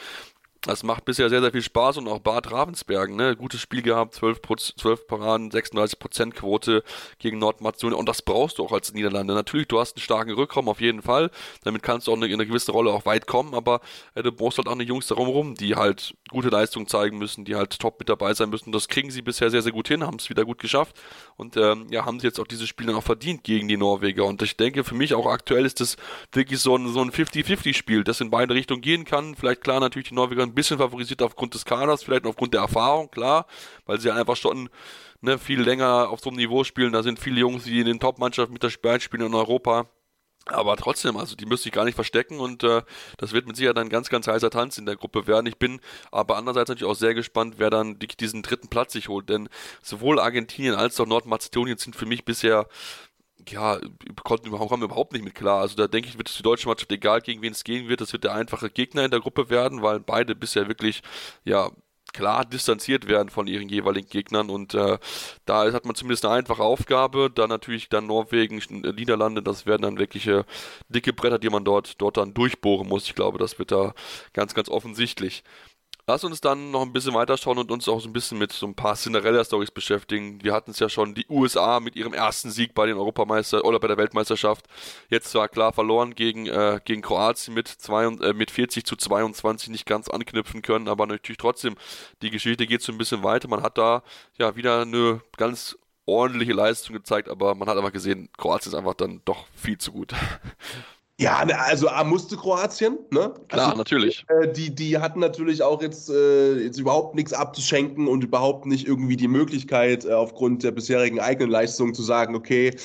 das macht bisher sehr, sehr viel Spaß und auch Bad Ravensbergen, ne, gutes Spiel gehabt, 12, 12 Paraden, 36% Quote gegen Nordmazedonien und das brauchst du auch als Niederlande. Natürlich, du hast einen starken Rückraum auf jeden Fall, damit kannst du auch in eine gewisse Rolle auch weit kommen, aber äh, du brauchst halt auch eine Jungs darum rum, die halt gute Leistung zeigen müssen, die halt top mit dabei sein müssen. Das kriegen sie bisher sehr, sehr gut hin, haben es wieder gut geschafft und ähm, ja, haben sie jetzt auch dieses Spiel dann auch verdient gegen die Norweger und ich denke, für mich auch aktuell ist das wirklich so ein, so ein 50-50-Spiel, das in beide Richtungen gehen kann. Vielleicht klar natürlich die Norweger ein bisschen favorisiert aufgrund des Kaders, vielleicht aufgrund der Erfahrung, klar, weil sie einfach schon ne, viel länger auf so einem Niveau spielen. Da sind viele Jungs, die in den Top-Mannschaften mit der Spiel spielen in Europa. Aber trotzdem, also die müsste ich gar nicht verstecken und äh, das wird mit Sicherheit ein ganz, ganz heißer Tanz in der Gruppe werden. Ich bin aber andererseits natürlich auch sehr gespannt, wer dann diesen dritten Platz sich holt, denn sowohl Argentinien als auch Nordmazedonien sind für mich bisher ja, konnten, wir überhaupt nicht mit klar. Also da denke ich, wird es die deutsche Mannschaft, egal gegen wen es gehen wird, das wird der einfache Gegner in der Gruppe werden, weil beide bisher wirklich, ja, klar distanziert werden von ihren jeweiligen Gegnern und äh, da hat man zumindest eine einfache Aufgabe. Da natürlich dann Norwegen, Niederlande, das werden dann wirkliche dicke Bretter, die man dort, dort dann durchbohren muss. Ich glaube, das wird da ganz, ganz offensichtlich. Lass uns dann noch ein bisschen weiterschauen und uns auch so ein bisschen mit so ein paar Cinderella-Stories beschäftigen. Wir hatten es ja schon, die USA mit ihrem ersten Sieg bei den Europameister oder bei der Weltmeisterschaft. Jetzt zwar klar verloren gegen, äh, gegen Kroatien mit, zwei, äh, mit 40 zu 22 nicht ganz anknüpfen können, aber natürlich trotzdem, die Geschichte geht so ein bisschen weiter. Man hat da ja wieder eine ganz ordentliche Leistung gezeigt, aber man hat einfach gesehen, Kroatien ist einfach dann doch viel zu gut. Ja, ne, also A musste Kroatien, ne? Klar, also, natürlich. Äh, die, die hatten natürlich auch jetzt, äh, jetzt überhaupt nichts abzuschenken und überhaupt nicht irgendwie die Möglichkeit, äh, aufgrund der bisherigen eigenen Leistung zu sagen, okay,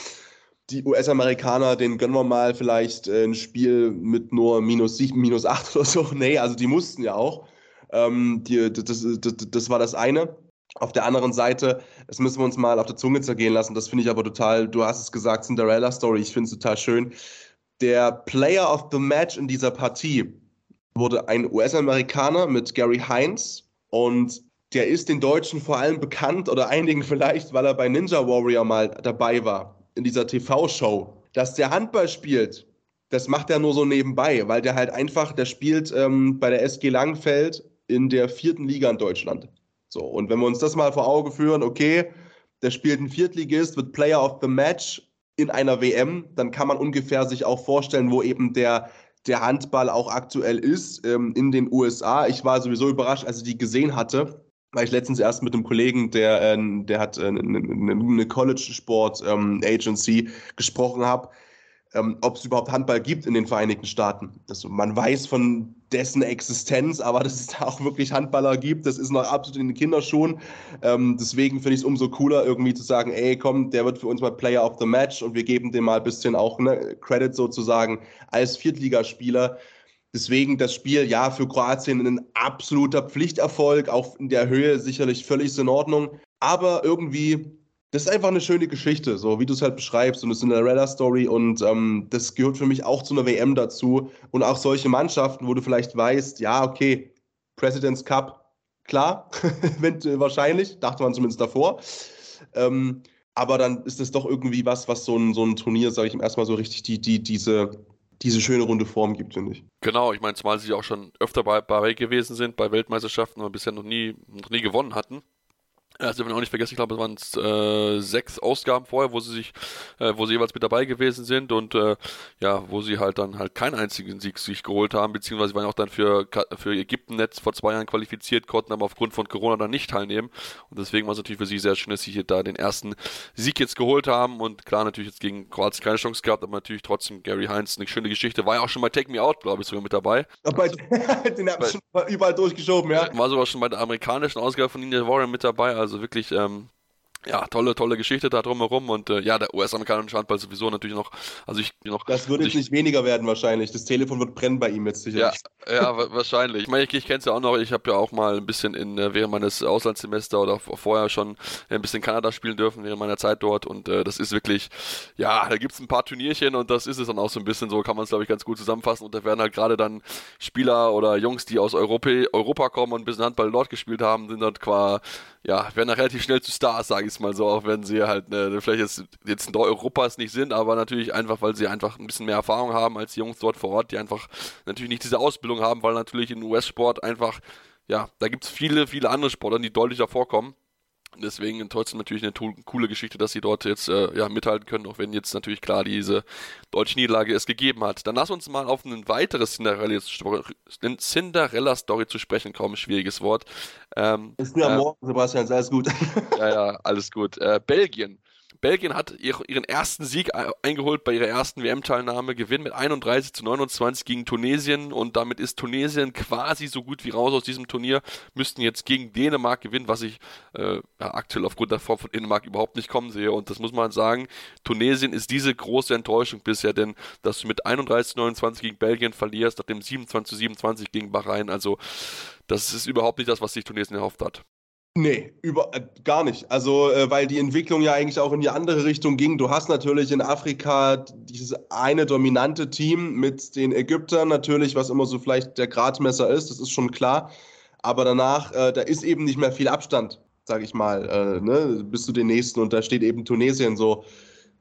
die US-Amerikaner, denen gönnen wir mal vielleicht äh, ein Spiel mit nur minus sieben, minus acht oder so. Nee, also die mussten ja auch. Ähm, die, das, das, das war das eine. Auf der anderen Seite, das müssen wir uns mal auf der Zunge zergehen lassen. Das finde ich aber total, du hast es gesagt, Cinderella Story. Ich finde es total schön der Player of the Match in dieser Partie wurde ein US-Amerikaner mit Gary Hines und der ist den Deutschen vor allem bekannt oder einigen vielleicht, weil er bei Ninja Warrior mal dabei war in dieser TV-Show. Dass der Handball spielt, das macht er nur so nebenbei, weil der halt einfach, der spielt ähm, bei der SG Langfeld in der vierten Liga in Deutschland. So, und wenn wir uns das mal vor Augen führen, okay, der spielt ein Viertligist, wird Player of the Match in einer WM, dann kann man ungefähr sich auch vorstellen, wo eben der, der Handball auch aktuell ist ähm, in den USA. Ich war sowieso überrascht, als ich die gesehen hatte, weil ich letztens erst mit einem Kollegen, der, äh, der hat äh, eine, eine College-Sport-Agency ähm, gesprochen habe ähm, ob es überhaupt Handball gibt in den Vereinigten Staaten. Also man weiß von dessen Existenz, aber dass es da auch wirklich Handballer gibt, das ist noch absolut in den Kinderschuhen. Ähm, deswegen finde ich es umso cooler, irgendwie zu sagen, ey, komm, der wird für uns mal Player of the Match und wir geben dem mal ein bisschen auch ne, Credit sozusagen als Viertligaspieler. Deswegen das Spiel, ja, für Kroatien ein absoluter Pflichterfolg, auch in der Höhe sicherlich völlig in Ordnung. Aber irgendwie das ist einfach eine schöne Geschichte, so wie du es halt beschreibst. Und es ist eine Cinderella-Story und ähm, das gehört für mich auch zu einer WM dazu. Und auch solche Mannschaften, wo du vielleicht weißt, ja, okay, President's Cup, klar, wahrscheinlich, dachte man zumindest davor. Ähm, aber dann ist es doch irgendwie was, was so ein, so ein Turnier, sage ich erstmal so richtig, die, die, diese, diese schöne runde Form gibt, finde ich. Genau, ich meine, zumal sie auch schon öfter bei, bei gewesen sind, bei Weltmeisterschaften, aber bisher noch nie, noch nie gewonnen hatten. Das dürfen wir auch nicht vergessen, ich glaube, es waren äh, sechs Ausgaben vorher, wo sie sich, äh, wo sie jeweils mit dabei gewesen sind und äh, ja, wo sie halt dann halt keinen einzigen Sieg sich geholt haben, beziehungsweise waren auch dann für, für Ägypten jetzt vor zwei Jahren qualifiziert, konnten aber aufgrund von Corona dann nicht teilnehmen. Und deswegen war es natürlich für sie sehr schön, dass sie hier da den ersten Sieg jetzt geholt haben. Und klar, natürlich jetzt gegen Kroatien keine Chance gehabt, aber natürlich trotzdem Gary Heinz eine schöne Geschichte. War ja auch schon bei Take Me Out, glaube ich, sogar mit dabei. Aber den hat schon überall durchgeschoben, ja. War sogar schon bei der amerikanischen Ausgabe von Ninja Warrior mit dabei. Also wirklich ähm, ja, tolle, tolle Geschichte da drumherum und äh, ja, der US-amerikanische Handball sowieso natürlich noch, also ich noch. Das wird also jetzt nicht weniger werden wahrscheinlich. Das Telefon wird brennen bei ihm jetzt sicher. Ja, ja wahrscheinlich. Ich meine, ich, ich kenne es ja auch noch, ich habe ja auch mal ein bisschen in, äh, während meines Auslandssemesters oder vorher schon ein bisschen Kanada spielen dürfen während meiner Zeit dort und äh, das ist wirklich, ja, da gibt es ein paar Turnierchen und das ist es dann auch so ein bisschen so, kann man es glaube ich ganz gut zusammenfassen und da werden halt gerade dann Spieler oder Jungs, die aus Europa, Europa kommen und ein bisschen Handball dort gespielt haben, sind dort qua ja, werden da relativ schnell zu Stars, sage ich mal so, auch wenn sie halt ne, vielleicht jetzt, jetzt in Europas nicht sind, aber natürlich einfach, weil sie einfach ein bisschen mehr Erfahrung haben als die Jungs dort vor Ort, die einfach natürlich nicht diese Ausbildung haben, weil natürlich in US-Sport einfach, ja, da gibt es viele, viele andere Sportler, die deutlicher vorkommen. Deswegen trotzdem natürlich eine coole Geschichte, dass sie dort jetzt äh, ja, mithalten können, auch wenn jetzt natürlich klar diese deutsche Niederlage es gegeben hat. Dann lass uns mal auf ein weiteres Cinderella-Story zu sprechen kommen. Schwieriges Wort. Ähm, Ist mir am äh, Morgen, Sebastian, alles gut. ja, ja, alles gut. Äh, Belgien Belgien hat ihren ersten Sieg eingeholt bei ihrer ersten WM-Teilnahme, Gewinn mit 31 zu 29 gegen Tunesien und damit ist Tunesien quasi so gut wie raus aus diesem Turnier, müssten jetzt gegen Dänemark gewinnen, was ich äh, aktuell aufgrund der Form von Dänemark überhaupt nicht kommen sehe und das muss man sagen, Tunesien ist diese große Enttäuschung bisher, denn dass du mit 31 zu 29 gegen Belgien verlierst, nach dem 27 zu 27 gegen Bahrain, also das ist überhaupt nicht das, was sich Tunesien erhofft hat. Nee, über, äh, gar nicht. Also, äh, weil die Entwicklung ja eigentlich auch in die andere Richtung ging. Du hast natürlich in Afrika dieses eine dominante Team mit den Ägyptern, natürlich, was immer so vielleicht der Gradmesser ist, das ist schon klar. Aber danach, äh, da ist eben nicht mehr viel Abstand, sag ich mal, äh, ne, bis zu den nächsten. Und da steht eben Tunesien so.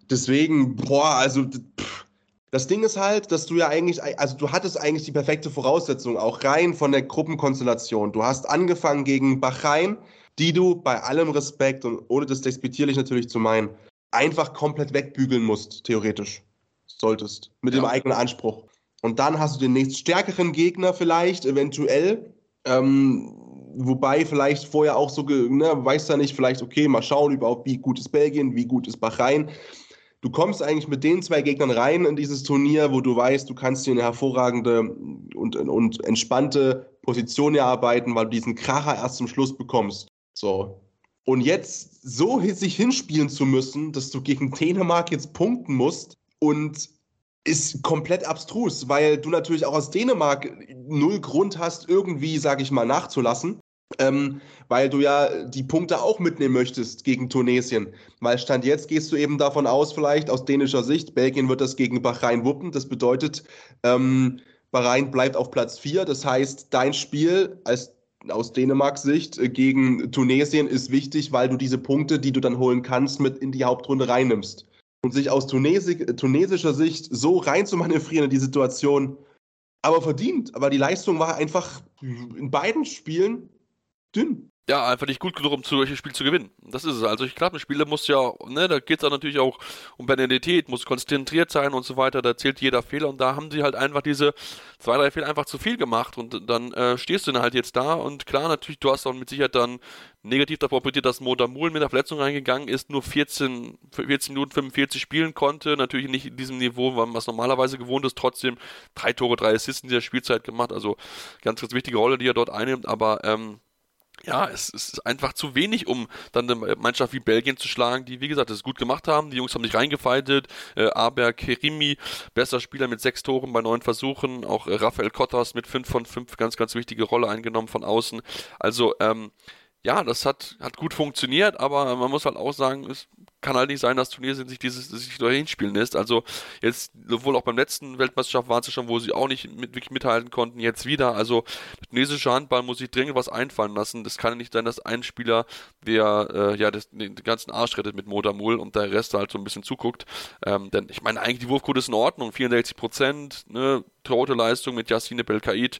Deswegen, boah, also. Pff, das Ding ist halt, dass du ja eigentlich, also du hattest eigentlich die perfekte Voraussetzung, auch rein von der Gruppenkonstellation. Du hast angefangen gegen Bahrain, die du bei allem Respekt und ohne das despektierlich natürlich zu meinen, einfach komplett wegbügeln musst, theoretisch. Solltest. Mit ja. dem eigenen Anspruch. Und dann hast du den nächststärkeren Gegner vielleicht, eventuell. Ähm, wobei vielleicht vorher auch so, ne, weißt du ja nicht, vielleicht, okay, mal schauen überhaupt, wie gut ist Belgien, wie gut ist Bahrain. Du kommst eigentlich mit den zwei Gegnern rein in dieses Turnier, wo du weißt, du kannst dir eine hervorragende und, und entspannte Position erarbeiten, weil du diesen Kracher erst zum Schluss bekommst. So. Und jetzt so sich hinspielen zu müssen, dass du gegen Dänemark jetzt punkten musst und ist komplett abstrus, weil du natürlich auch aus Dänemark null Grund hast, irgendwie, sag ich mal, nachzulassen. Ähm, weil du ja die Punkte auch mitnehmen möchtest gegen Tunesien. Weil Stand jetzt gehst du eben davon aus, vielleicht aus dänischer Sicht, Belgien wird das gegen Bahrain wuppen. Das bedeutet, ähm, Bahrain bleibt auf Platz 4. Das heißt, dein Spiel als aus Dänemarks Sicht äh, gegen Tunesien ist wichtig, weil du diese Punkte, die du dann holen kannst, mit in die Hauptrunde reinnimmst. Und sich aus Tunesi tunesischer Sicht so rein zu manövrieren in die Situation, aber verdient. Aber die Leistung war einfach in beiden Spielen dünn ja, einfach nicht gut genug, um solche Spiele zu gewinnen. Das ist es. Also ich glaube, Spiele muss ja, ne, da geht es dann natürlich auch um Benedität, muss konzentriert sein und so weiter, da zählt jeder Fehler und da haben sie halt einfach diese zwei, drei Fehler einfach zu viel gemacht und dann äh, stehst du dann halt jetzt da und klar, natürlich, du hast auch mit Sicherheit dann negativ davor profitiert, dass Moda Mullen mit der Verletzung reingegangen ist, nur 14, 14 Minuten 45 spielen konnte, natürlich nicht in diesem Niveau, was normalerweise gewohnt ist, trotzdem drei Tore, drei Assists in dieser Spielzeit gemacht, also ganz, ganz wichtige Rolle, die er dort einnimmt, aber ähm, ja, es, ist einfach zu wenig, um dann eine Mannschaft wie Belgien zu schlagen, die, wie gesagt, es gut gemacht haben. Die Jungs haben sich reingefaltet. Äh, Aber Kerimi, besser Spieler mit sechs Toren bei neun Versuchen. Auch äh, Rafael Kottas mit fünf von fünf, ganz, ganz wichtige Rolle eingenommen von außen. Also, ähm, ja, das hat, hat gut funktioniert, aber man muss halt auch sagen, es kann halt nicht sein, dass Tunesien sich dieses sich dahin spielen lässt. Also jetzt, sowohl auch beim letzten Weltmeisterschaft waren sie schon, wo sie auch nicht mit, wirklich mithalten konnten, jetzt wieder. Also der tunesische Handball muss sich dringend was einfallen lassen. Das kann nicht sein, dass ein Spieler, der äh, ja das, den ganzen Arsch rettet mit Motamul und der Rest halt so ein bisschen zuguckt. Ähm, denn ich meine, eigentlich die Wurfquote ist in Ordnung, 64 Prozent, ne, Leistung mit Yassine Belkaid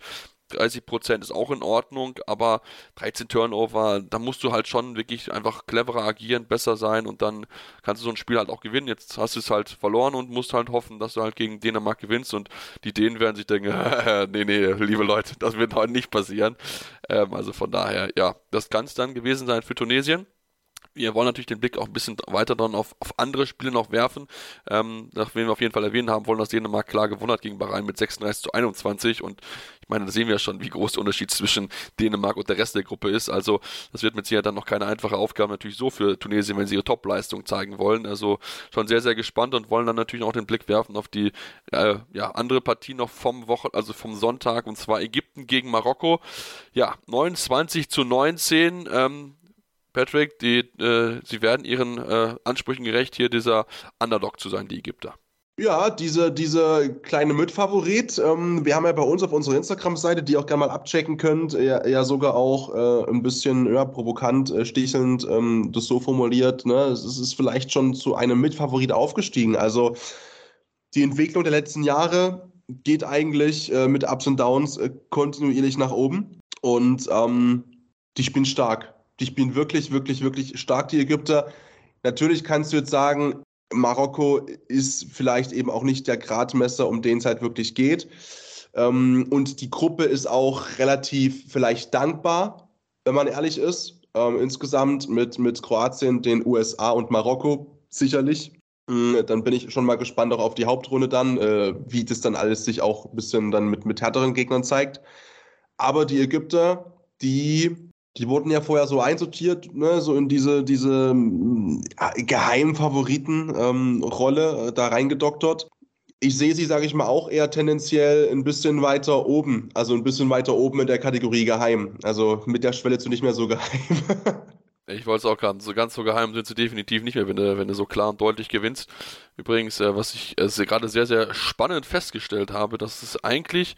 30 Prozent ist auch in Ordnung, aber 13 Turnover, da musst du halt schon wirklich einfach cleverer agieren, besser sein und dann kannst du so ein Spiel halt auch gewinnen. Jetzt hast du es halt verloren und musst halt hoffen, dass du halt gegen Dänemark gewinnst und die Dänen werden sich denken, nee, nee, liebe Leute, das wird heute nicht passieren. Ähm, also von daher, ja, das kann es dann gewesen sein für Tunesien wir wollen natürlich den Blick auch ein bisschen weiter dann auf, auf andere Spiele noch werfen. Ähm, nach wen wir auf jeden Fall erwähnen haben wollen, dass Dänemark klar gewonnen hat gegen Bahrain mit 36 zu 21 und ich meine, da sehen wir ja schon, wie groß der Unterschied zwischen Dänemark und der Rest der Gruppe ist. Also das wird mit Sicherheit dann noch keine einfache Aufgabe natürlich so für Tunesien, wenn sie ihre Topleistung zeigen wollen. Also schon sehr, sehr gespannt und wollen dann natürlich auch den Blick werfen auf die äh, ja, andere Partie noch vom Woche, also vom Sonntag und zwar Ägypten gegen Marokko. Ja, 29 zu 19. Ähm, Patrick, die, äh, sie werden ihren äh, Ansprüchen gerecht, hier dieser Underdog zu sein, die Ägypter. Ja, diese, diese kleine Mitfavorit. Ähm, wir haben ja bei uns auf unserer Instagram-Seite, die ihr auch gerne mal abchecken könnt, ja, ja sogar auch äh, ein bisschen ja, provokant, äh, stichelnd ähm, das so formuliert. Ne? Es ist vielleicht schon zu einem Mitfavorit aufgestiegen. Also die Entwicklung der letzten Jahre geht eigentlich äh, mit Ups und Downs äh, kontinuierlich nach oben. Und ähm, die spielen stark. Die spielen wirklich, wirklich, wirklich stark, die Ägypter. Natürlich kannst du jetzt sagen, Marokko ist vielleicht eben auch nicht der Gradmesser, um den es halt wirklich geht. Ähm, und die Gruppe ist auch relativ vielleicht dankbar, wenn man ehrlich ist. Ähm, insgesamt mit, mit Kroatien, den USA und Marokko sicherlich. Ähm, dann bin ich schon mal gespannt auch auf die Hauptrunde dann, äh, wie das dann alles sich auch ein bisschen dann mit, mit härteren Gegnern zeigt. Aber die Ägypter, die die wurden ja vorher so einsortiert, ne, so in diese, diese Geheimfavoriten-Rolle ähm, äh, da reingedoktert. ich sehe sie, sage ich mal, auch eher tendenziell ein bisschen weiter oben. Also ein bisschen weiter oben in der Kategorie geheim. Also mit der Schwelle zu nicht mehr so geheim. Ich wollte es auch gerade, so ganz so geheim sind sie definitiv nicht mehr, wenn du, wenn du so klar und deutlich gewinnst. Übrigens, äh, was ich äh, gerade sehr, sehr spannend festgestellt habe, dass es eigentlich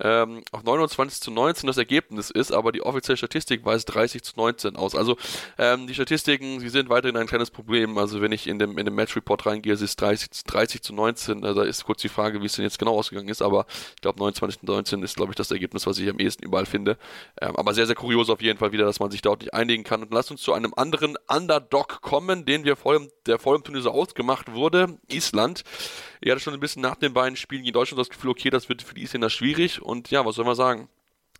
ähm, auf 29 zu 19 das Ergebnis ist, aber die offizielle Statistik weist 30 zu 19 aus. Also ähm, die Statistiken, sie sind weiterhin ein kleines Problem. Also wenn ich in dem, in dem Match Report reingehe, es ist 30, 30 zu 19. Also da ist kurz die Frage, wie es denn jetzt genau ausgegangen ist, aber ich glaube 29 zu 19 ist, glaube ich, das Ergebnis, was ich am ehesten überall finde. Ähm, aber sehr, sehr kurios auf jeden Fall wieder, dass man sich dort nicht einigen kann. Und lasst uns zu einem anderen Underdog kommen, den wir vor dem, der vor dem Turnier so ausgemacht wurde. Island. Ich hatte schon ein bisschen nach den beiden Spielen gegen Deutschland das Gefühl, okay, das wird für die Isländer schwierig. Und ja, was soll man sagen?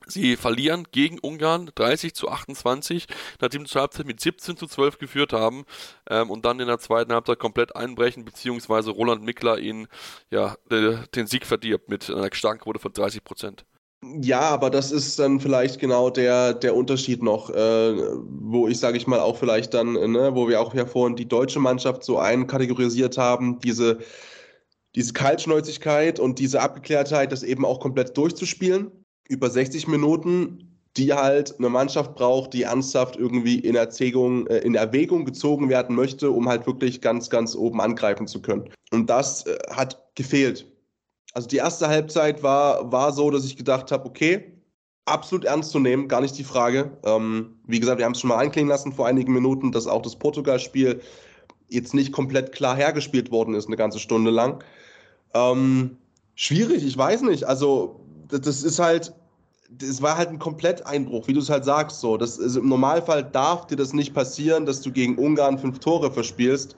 Sie verlieren gegen Ungarn 30 zu 28, nachdem sie zur Halbzeit mit 17 zu 12 geführt haben ähm, und dann in der zweiten Halbzeit komplett einbrechen, beziehungsweise Roland Mickler ihnen ja, den Sieg verdirbt mit einer starken Quote von 30 Prozent. Ja, aber das ist dann vielleicht genau der, der Unterschied noch, äh, wo ich, sage ich mal, auch vielleicht dann, ne, wo wir auch ja vorhin die deutsche Mannschaft so einkategorisiert haben, diese, diese Kaltschnäuzigkeit und diese Abgeklärtheit, das eben auch komplett durchzuspielen, über 60 Minuten, die halt eine Mannschaft braucht, die ernsthaft irgendwie in Erwägung, äh, in Erwägung gezogen werden möchte, um halt wirklich ganz, ganz oben angreifen zu können. Und das äh, hat gefehlt also die erste Halbzeit war, war so, dass ich gedacht habe, okay, absolut ernst zu nehmen, gar nicht die Frage. Ähm, wie gesagt, wir haben es schon mal einklingen lassen vor einigen Minuten, dass auch das Portugal-Spiel jetzt nicht komplett klar hergespielt worden ist, eine ganze Stunde lang. Ähm, schwierig, ich weiß nicht. Also, das ist halt, das war halt ein Kompletteinbruch, wie du es halt sagst. So. Das ist, Im Normalfall darf dir das nicht passieren, dass du gegen Ungarn fünf Tore verspielst.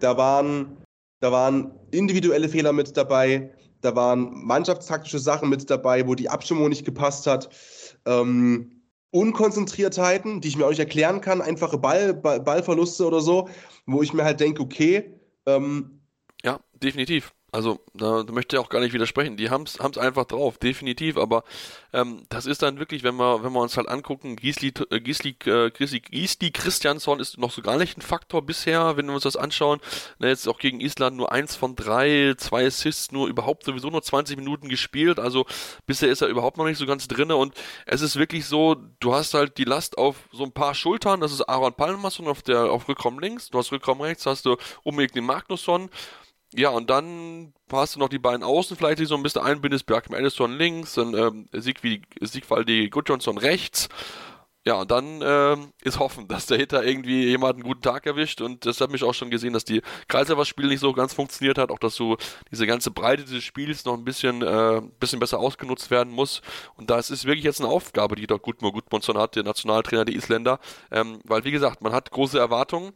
Da waren, da waren individuelle Fehler mit dabei. Da waren mannschaftstaktische Sachen mit dabei, wo die Abstimmung nicht gepasst hat. Ähm, Unkonzentriertheiten, die ich mir auch nicht erklären kann, einfache Ball, Ball, Ballverluste oder so, wo ich mir halt denke, okay. Ähm, ja, definitiv. Also, da, möchte ich auch gar nicht widersprechen. Die haben es einfach drauf, definitiv. Aber ähm, das ist dann wirklich, wenn wir, wenn wir uns halt angucken, Gisli, äh, Gisli, äh, Gisli, Gisli Christiansson ist noch so gar nicht ein Faktor bisher, wenn wir uns das anschauen. Na, jetzt auch gegen Island nur eins von drei, zwei Assists, nur überhaupt sowieso nur 20 Minuten gespielt. Also bisher ist er überhaupt noch nicht so ganz drinne. Und es ist wirklich so, du hast halt die Last auf so ein paar Schultern. Das ist Aaron Palmerson auf der auf Rückraum links. Du hast Rückraum rechts, hast du den Magnusson. Ja, und dann hast du noch die beiden Außen, vielleicht die so ein bisschen einbindest, Björk Madison links, dann ähm, Siegwald Siegwaldi Gudjonsson rechts. Ja, und dann ähm, ist hoffen, dass der Hitter irgendwie jemanden guten Tag erwischt. Und das hat mich auch schon gesehen, dass die Kreiselwas-Spiel nicht so ganz funktioniert hat. Auch, dass so diese ganze Breite des Spiels noch ein bisschen, äh, bisschen besser ausgenutzt werden muss. Und das ist wirklich jetzt eine Aufgabe, die doch Gudmund Gudmundsson hat, der Nationaltrainer der Isländer. Ähm, weil, wie gesagt, man hat große Erwartungen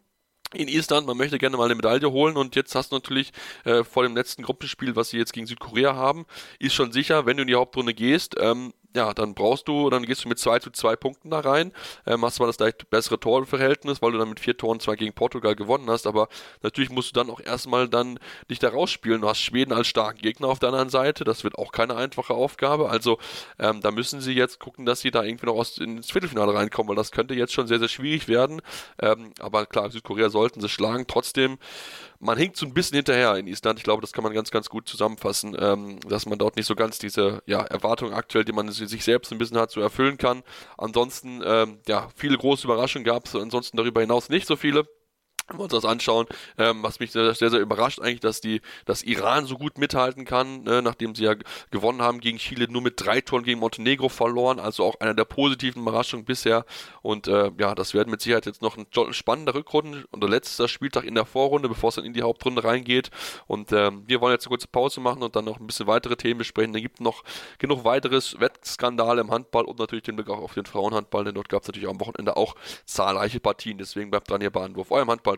in Island, man möchte gerne mal eine Medaille holen und jetzt hast du natürlich äh, vor dem letzten Gruppenspiel, was sie jetzt gegen Südkorea haben, ist schon sicher, wenn du in die Hauptrunde gehst, ähm, ja, dann brauchst du, dann gehst du mit 2 zu 2 Punkten da rein, ähm, hast zwar das leicht bessere Torverhältnis, weil du dann mit vier Toren zwar gegen Portugal gewonnen hast, aber natürlich musst du dann auch erstmal dann dich da rausspielen. Du hast Schweden als starken Gegner auf der anderen Seite, das wird auch keine einfache Aufgabe, also ähm, da müssen sie jetzt gucken, dass sie da irgendwie noch aus, ins Viertelfinale reinkommen, weil das könnte jetzt schon sehr, sehr schwierig werden, ähm, aber klar, Südkorea sollten sie schlagen, trotzdem man hinkt so ein bisschen hinterher in Island. Ich glaube, das kann man ganz, ganz gut zusammenfassen, ähm, dass man dort nicht so ganz diese ja, Erwartungen aktuell, die man sich selbst ein bisschen hat, so erfüllen kann. Ansonsten, ähm, ja, viele große Überraschungen gab es, ansonsten darüber hinaus nicht so viele wir uns das anschauen, ähm, was mich sehr, sehr, sehr überrascht eigentlich, dass die, dass Iran so gut mithalten kann, ne, nachdem sie ja gewonnen haben gegen Chile, nur mit drei Toren gegen Montenegro verloren, also auch einer der positiven Überraschungen bisher. Und äh, ja, das werden mit Sicherheit jetzt noch ein spannender Rückrunde und der letzte Spieltag in der Vorrunde, bevor es dann in die Hauptrunde reingeht. Und ähm, wir wollen jetzt eine kurze Pause machen und dann noch ein bisschen weitere Themen besprechen. Da gibt noch genug weiteres Wettskandale im Handball und natürlich den Blick auch auf den Frauenhandball, denn dort gab es natürlich am Wochenende auch zahlreiche Partien. Deswegen bleibt dran, ihr Bahnwurf, eurem Handball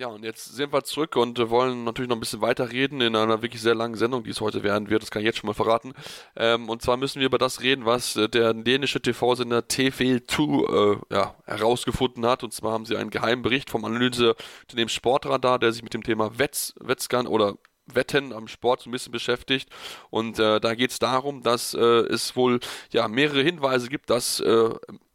Ja, und jetzt sind wir zurück und wollen natürlich noch ein bisschen weiter reden in einer wirklich sehr langen Sendung, die es heute werden wird. Das kann ich jetzt schon mal verraten. Ähm, und zwar müssen wir über das reden, was äh, der dänische TV-Sender TV2 äh, ja, herausgefunden hat. Und zwar haben sie einen geheimen Bericht vom Analyseunternehmen Sportradar, der sich mit dem Thema Wetz, Wetzgan oder Wetten am Sport so ein bisschen beschäftigt. Und äh, da geht es darum, dass äh, es wohl ja mehrere Hinweise gibt, dass äh,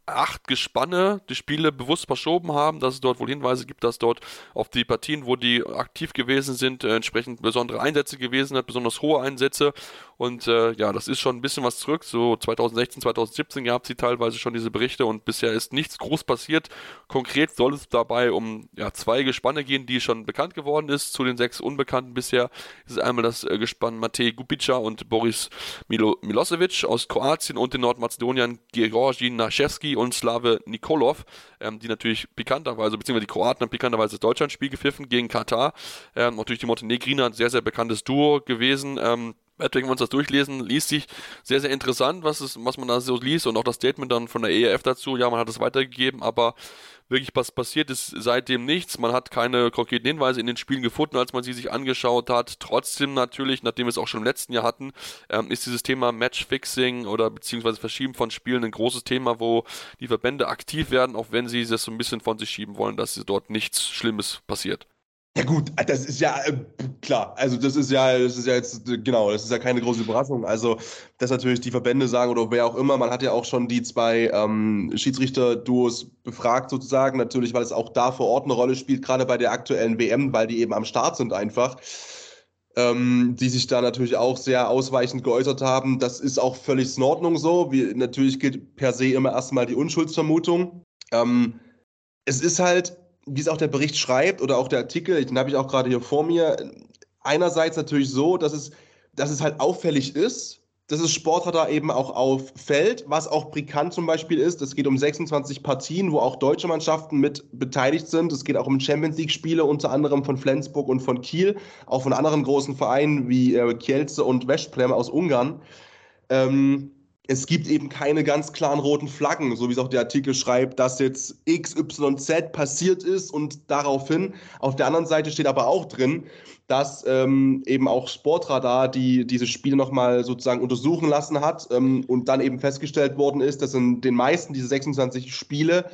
acht Gespanne die Spiele bewusst verschoben haben, dass es dort wohl Hinweise gibt, dass dort auf die Partien, wo die aktiv gewesen sind, äh, entsprechend besondere Einsätze gewesen hat, besonders hohe Einsätze. Und äh, ja, das ist schon ein bisschen was zurück. So 2016, 2017 gab es sie teilweise schon diese Berichte und bisher ist nichts groß passiert. Konkret soll es dabei um ja, zwei Gespanne gehen, die schon bekannt geworden ist. Zu den sechs Unbekannten bisher ist einmal das äh, Gespann Matej Gupica und Boris Milo Milosevic aus Kroatien und den Nordmazedoniern Georgi Naschewski und Slave Nikolov, ähm, die natürlich pikanterweise, beziehungsweise die Kroaten haben pikanterweise das Deutschlandspiel gepfiffen gegen Katar. Ähm, natürlich die Montenegriner, ein sehr, sehr bekanntes Duo gewesen. Ähm, wir uns das durchlesen, liest sich sehr, sehr interessant, was, es, was man da so liest und auch das Statement dann von der ERF dazu. Ja, man hat es weitergegeben, aber wirklich was passiert ist seitdem nichts. Man hat keine konkreten Hinweise in den Spielen gefunden, als man sie sich angeschaut hat. Trotzdem natürlich, nachdem wir es auch schon im letzten Jahr hatten, ähm, ist dieses Thema Matchfixing oder beziehungsweise Verschieben von Spielen ein großes Thema, wo die Verbände aktiv werden, auch wenn sie das so ein bisschen von sich schieben wollen, dass dort nichts Schlimmes passiert. Ja gut, das ist ja äh, klar. Also das ist ja, das ist ja jetzt genau, das ist ja keine große Überraschung. Also dass natürlich die Verbände sagen oder wer auch immer, man hat ja auch schon die zwei ähm, Schiedsrichter-Duos befragt sozusagen. Natürlich, weil es auch da vor Ort eine Rolle spielt, gerade bei der aktuellen WM, weil die eben am Start sind einfach. Ähm, die sich da natürlich auch sehr ausweichend geäußert haben. Das ist auch völlig in Ordnung so. Wie, natürlich gilt per se immer erstmal die Unschuldsvermutung. Ähm, es ist halt wie es auch der Bericht schreibt oder auch der Artikel, den habe ich auch gerade hier vor mir, einerseits natürlich so, dass es, dass es halt auffällig ist, dass es Sportradar eben auch auffällt, was auch brisant zum Beispiel ist. Es geht um 26 Partien, wo auch deutsche Mannschaften mit beteiligt sind. Es geht auch um Champions League-Spiele, unter anderem von Flensburg und von Kiel, auch von anderen großen Vereinen wie äh, Kielce und Westplem aus Ungarn. Ähm, es gibt eben keine ganz klaren roten Flaggen, so wie es auch der Artikel schreibt, dass jetzt XYZ passiert ist und daraufhin. Auf der anderen Seite steht aber auch drin, dass ähm, eben auch Sportradar die diese Spiele nochmal sozusagen untersuchen lassen hat ähm, und dann eben festgestellt worden ist, dass in den meisten dieser 26 Spiele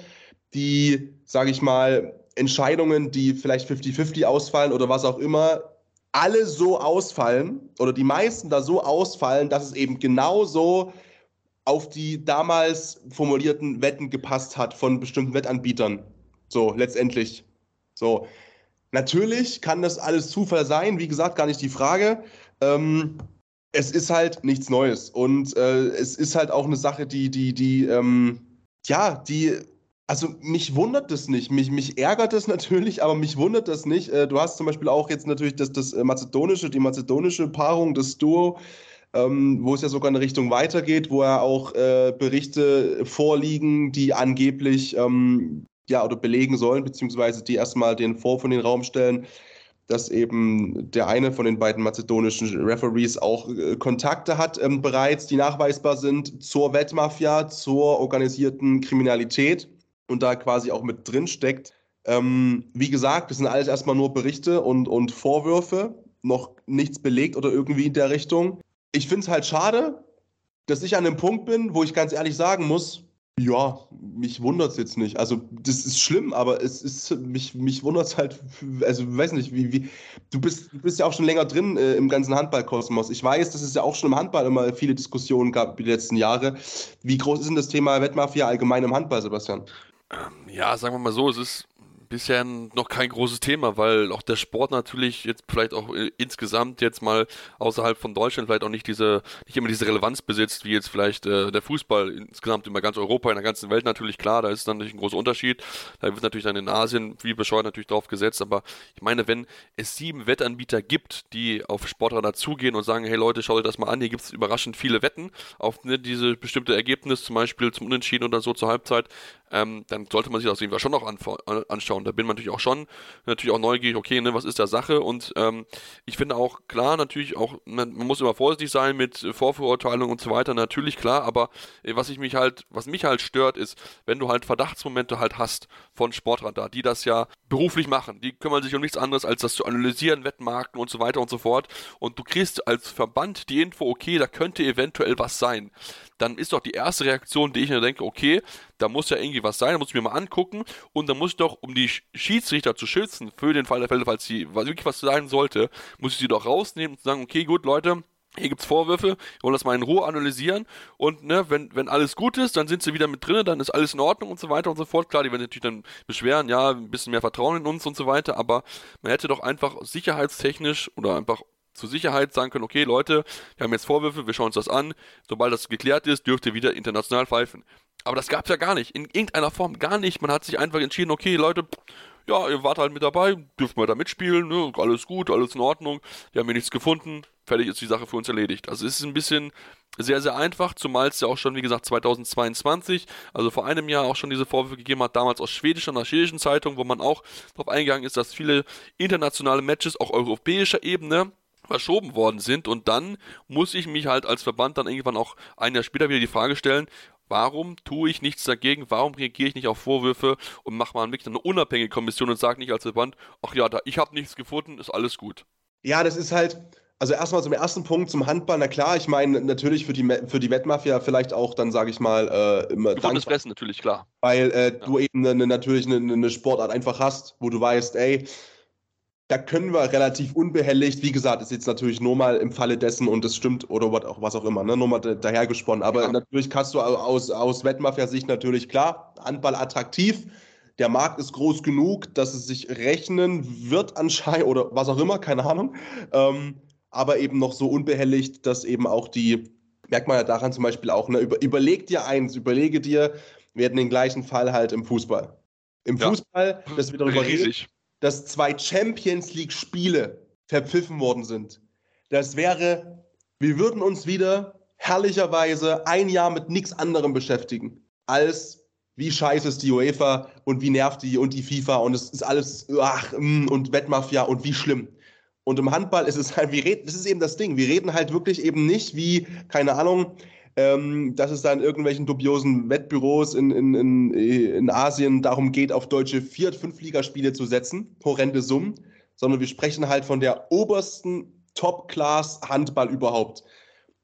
die, sage ich mal, Entscheidungen, die vielleicht 50-50 ausfallen oder was auch immer, alle so ausfallen oder die meisten da so ausfallen, dass es eben genauso auf die damals formulierten Wetten gepasst hat von bestimmten Wettanbietern. So, letztendlich. So. Natürlich kann das alles Zufall sein, wie gesagt, gar nicht die Frage. Ähm, es ist halt nichts Neues. Und äh, es ist halt auch eine Sache, die, die, die, ähm, ja, die, also mich wundert das nicht. Mich, mich ärgert das natürlich, aber mich wundert das nicht. Äh, du hast zum Beispiel auch jetzt natürlich das, das äh, mazedonische, die mazedonische Paarung, das Duo ähm, wo es ja sogar in eine Richtung weitergeht, wo ja auch äh, Berichte vorliegen, die angeblich ähm, ja oder belegen sollen, beziehungsweise die erstmal den Vorwurf in den Raum stellen, dass eben der eine von den beiden mazedonischen Referees auch äh, Kontakte hat ähm, bereits, die nachweisbar sind zur Wettmafia, zur organisierten Kriminalität und da quasi auch mit drin steckt. Ähm, wie gesagt, das sind alles erstmal nur Berichte und, und Vorwürfe, noch nichts belegt oder irgendwie in der Richtung ich finde es halt schade, dass ich an einem Punkt bin, wo ich ganz ehrlich sagen muss, ja, mich wundert es jetzt nicht. Also, das ist schlimm, aber es ist, mich, mich wundert es halt, also, weiß nicht, wie, wie, du bist, du bist ja auch schon länger drin äh, im ganzen Handballkosmos. Ich weiß, dass es ja auch schon im Handball immer viele Diskussionen gab die letzten Jahre. Wie groß ist denn das Thema Wettmafia allgemein im Handball, Sebastian? Ähm, ja, sagen wir mal so, es ist bisher noch kein großes Thema, weil auch der Sport natürlich jetzt vielleicht auch äh, insgesamt jetzt mal außerhalb von Deutschland vielleicht auch nicht diese, nicht immer diese Relevanz besitzt, wie jetzt vielleicht äh, der Fußball insgesamt über ganz Europa, in der ganzen Welt natürlich klar, da ist dann natürlich ein großer Unterschied. Da wird natürlich dann in Asien wie bescheuert natürlich drauf gesetzt, aber ich meine, wenn es sieben Wettanbieter gibt, die auf Sportradar zugehen und sagen, hey Leute, schaut euch das mal an, hier gibt es überraschend viele Wetten auf ne, diese bestimmte Ergebnis, zum Beispiel zum Unentschieden oder so zur Halbzeit, ähm, dann sollte man sich das auf jeden Fall schon noch anschauen. Da bin man natürlich auch schon natürlich auch neugierig, okay, ne, was ist da Sache? Und ähm, ich finde auch klar, natürlich auch, man, man, muss immer vorsichtig sein mit Vorverurteilung und so weiter, natürlich klar, aber äh, was ich mich halt, was mich halt stört, ist, wenn du halt Verdachtsmomente halt hast von Sportradar, die das ja beruflich machen, die kümmern sich um nichts anderes, als das zu analysieren, Wettmarken und so weiter und so fort. Und du kriegst als Verband die Info, okay, da könnte eventuell was sein dann ist doch die erste Reaktion, die ich mir denke, okay, da muss ja irgendwie was sein, da muss ich mir mal angucken und dann muss ich doch, um die Schiedsrichter zu schützen, für den Fall der Fälle, falls sie wirklich was sein sollte, muss ich sie doch rausnehmen und sagen, okay, gut, Leute, hier gibt es Vorwürfe, wir wollen das mal in Ruhe analysieren und ne, wenn, wenn alles gut ist, dann sind sie wieder mit drin, dann ist alles in Ordnung und so weiter und so fort. Klar, die werden natürlich dann beschweren, ja, ein bisschen mehr Vertrauen in uns und so weiter, aber man hätte doch einfach sicherheitstechnisch oder einfach zur Sicherheit sagen können, okay Leute, wir haben jetzt Vorwürfe, wir schauen uns das an, sobald das geklärt ist, dürft ihr wieder international pfeifen. Aber das gab es ja gar nicht, in irgendeiner Form gar nicht. Man hat sich einfach entschieden, okay Leute, ja, ihr wart halt mit dabei, dürft mal da mitspielen, ne? alles gut, alles in Ordnung, wir haben hier nichts gefunden, fertig ist die Sache für uns erledigt. Also es ist ein bisschen sehr, sehr einfach, zumal es ja auch schon, wie gesagt, 2022, also vor einem Jahr auch schon diese Vorwürfe gegeben hat, damals aus schwedischer und aus schwedischen Zeitung, wo man auch darauf eingegangen ist, dass viele internationale Matches, auch europäischer Ebene, verschoben worden sind. Und dann muss ich mich halt als Verband dann irgendwann auch ein Jahr später wieder die Frage stellen, warum tue ich nichts dagegen, warum reagiere ich nicht auf Vorwürfe und mache mal wirklich eine unabhängige Kommission und sage nicht als Verband, ach ja, da, ich habe nichts gefunden, ist alles gut. Ja, das ist halt, also erstmal zum ersten Punkt zum Handball, na klar, ich meine natürlich für die, für die Wettmafia vielleicht auch dann, sage ich mal, äh, immer Gefundenes Fressen natürlich, klar. Weil äh, ja. du eben eine, natürlich eine, eine Sportart einfach hast, wo du weißt, ey, da können wir relativ unbehelligt, wie gesagt, ist jetzt natürlich nur mal im Falle dessen und es stimmt oder was auch, was auch immer, ne, nur mal dahergesponnen. Aber ja. natürlich kannst du aus, aus Wettmafia-Sicht natürlich klar, Handball attraktiv. Der Markt ist groß genug, dass es sich rechnen wird anscheinend oder was auch immer, keine Ahnung. Ähm, aber eben noch so unbehelligt, dass eben auch die, merkt man ja daran zum Beispiel auch, ne, über, überleg dir eins, überlege dir, wir hätten den gleichen Fall halt im Fußball. Im ja. Fußball, dass wir darüber Riesig. reden dass zwei Champions League-Spiele verpfiffen worden sind. Das wäre, wir würden uns wieder herrlicherweise ein Jahr mit nichts anderem beschäftigen, als wie scheiße ist die UEFA und wie nervt die und die FIFA und es ist alles, ach, mm, und Wettmafia und wie schlimm. Und im Handball ist es halt, wir reden, das ist eben das Ding, wir reden halt wirklich eben nicht wie, keine Ahnung, ähm, dass es da in irgendwelchen dubiosen Wettbüros in, in, in, in Asien darum geht, auf deutsche Viert-, Fünf-Ligaspiele zu setzen, horrende Summen, sondern wir sprechen halt von der obersten Top-Class-Handball überhaupt.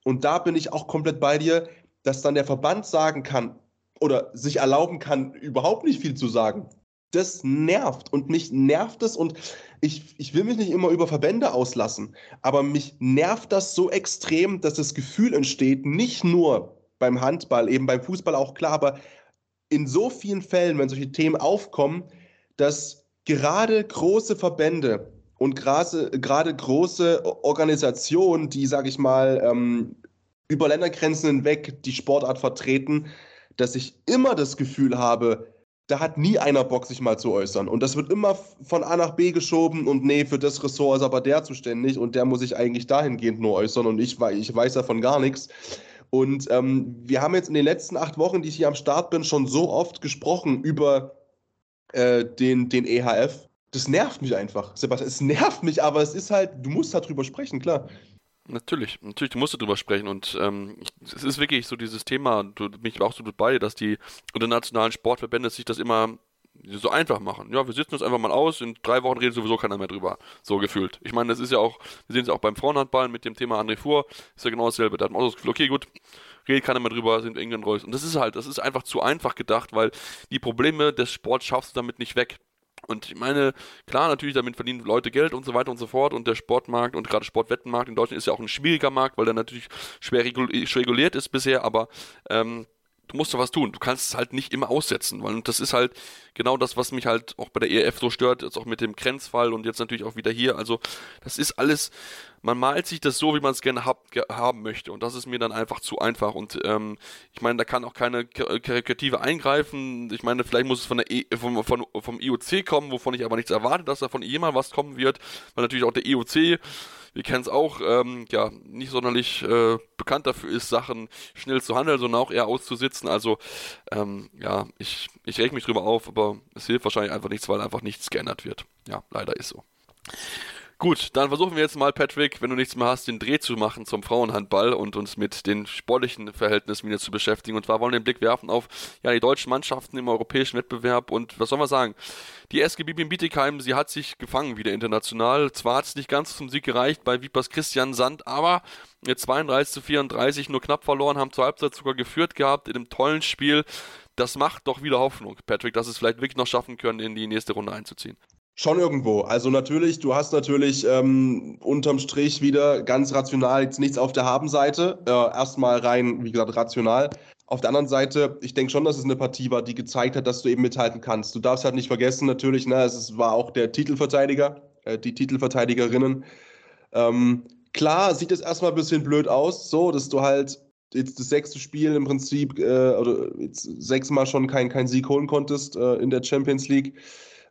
Und da bin ich auch komplett bei dir, dass dann der Verband sagen kann oder sich erlauben kann, überhaupt nicht viel zu sagen das nervt und mich nervt es und ich, ich will mich nicht immer über Verbände auslassen, aber mich nervt das so extrem, dass das Gefühl entsteht, nicht nur beim Handball, eben beim Fußball auch klar, aber in so vielen Fällen, wenn solche Themen aufkommen, dass gerade große Verbände und gerade, gerade große Organisationen, die, sage ich mal, ähm, über Ländergrenzen hinweg die Sportart vertreten, dass ich immer das Gefühl habe, da hat nie einer Bock, sich mal zu äußern. Und das wird immer von A nach B geschoben und nee, für das Ressort ist aber der zuständig und der muss sich eigentlich dahingehend nur äußern und ich, ich weiß davon gar nichts. Und ähm, wir haben jetzt in den letzten acht Wochen, die ich hier am Start bin, schon so oft gesprochen über äh, den, den EHF. Das nervt mich einfach, Sebastian. Es nervt mich, aber es ist halt, du musst darüber sprechen, klar. Natürlich, natürlich, du musst darüber sprechen und ähm, es ist wirklich so dieses Thema, du mich auch so dabei, dass die internationalen Sportverbände sich das immer so einfach machen. Ja, wir sitzen uns einfach mal aus, in drei Wochen redet sowieso keiner mehr drüber. So gefühlt. Ich meine, das ist ja auch, wir sehen es auch beim Frauenhandball mit dem Thema André Fuhr, ist ja genau dasselbe. Da hat man auch das Gefühl, okay, gut, redet keiner mehr drüber, sind England Reus. Und das ist halt, das ist einfach zu einfach gedacht, weil die Probleme des Sports schaffst du damit nicht weg. Und ich meine, klar, natürlich, damit verdienen Leute Geld und so weiter und so fort. Und der Sportmarkt und gerade Sportwettenmarkt in Deutschland ist ja auch ein schwieriger Markt, weil der natürlich schwer reguliert ist bisher. Aber ähm, du musst doch was tun. Du kannst es halt nicht immer aussetzen, weil das ist halt genau das, was mich halt auch bei der ERF so stört, jetzt auch mit dem Grenzfall und jetzt natürlich auch wieder hier. Also das ist alles, man malt sich das so, wie man es gerne hab, haben möchte und das ist mir dann einfach zu einfach und ähm, ich meine, da kann auch keine Karikative eingreifen. Ich meine, vielleicht muss es von der e vom, von, vom IOC kommen, wovon ich aber nichts erwarte, dass da von jemand was kommen wird, weil natürlich auch der IOC wir kennen es auch, ähm, ja, nicht sonderlich äh, bekannt dafür ist, Sachen schnell zu handeln, sondern auch eher auszusitzen. Also, ähm, ja, ich, ich reg mich drüber auf, aber es hilft wahrscheinlich einfach nichts, weil einfach nichts geändert wird. Ja, leider ist so. Gut, dann versuchen wir jetzt mal, Patrick, wenn du nichts mehr hast, den Dreh zu machen zum Frauenhandball und uns mit den sportlichen Verhältnissen wieder zu beschäftigen. Und zwar wollen wir den Blick werfen auf ja, die deutschen Mannschaften im europäischen Wettbewerb. Und was soll man sagen? Die SGB in Bietigheim, sie hat sich gefangen wieder international. Zwar hat es nicht ganz zum Sieg gereicht bei Vipers Christian Sand, aber 32 zu 34 nur knapp verloren, haben zur Halbzeit sogar geführt gehabt in einem tollen Spiel. Das macht doch wieder Hoffnung, Patrick, dass es vielleicht wirklich noch schaffen können, in die nächste Runde einzuziehen. Schon irgendwo. Also natürlich, du hast natürlich ähm, unterm Strich wieder ganz rational jetzt nichts auf der Habenseite. Äh, erstmal rein, wie gesagt, rational. Auf der anderen Seite, ich denke schon, dass es eine Partie war, die gezeigt hat, dass du eben mithalten kannst. Du darfst halt nicht vergessen, natürlich, ne, es war auch der Titelverteidiger, äh, die Titelverteidigerinnen. Ähm, klar sieht es erstmal ein bisschen blöd aus, so, dass du halt jetzt das sechste Spiel im Prinzip, äh, oder jetzt sechsmal schon keinen kein Sieg holen konntest äh, in der Champions League.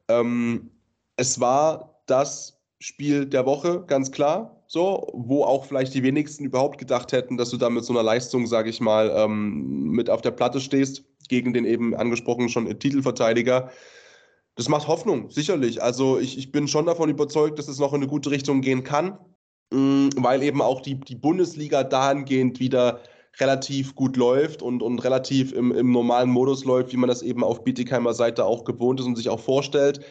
Ähm, es war das Spiel der Woche, ganz klar. So, wo auch vielleicht die wenigsten überhaupt gedacht hätten, dass du da mit so einer Leistung, sage ich mal, ähm, mit auf der Platte stehst, gegen den eben angesprochenen schon Titelverteidiger. Das macht Hoffnung, sicherlich. Also ich, ich bin schon davon überzeugt, dass es noch in eine gute Richtung gehen kann, mm, weil eben auch die, die Bundesliga dahingehend wieder relativ gut läuft und, und relativ im, im normalen Modus läuft, wie man das eben auf Bietigheimer Seite auch gewohnt ist und sich auch vorstellt.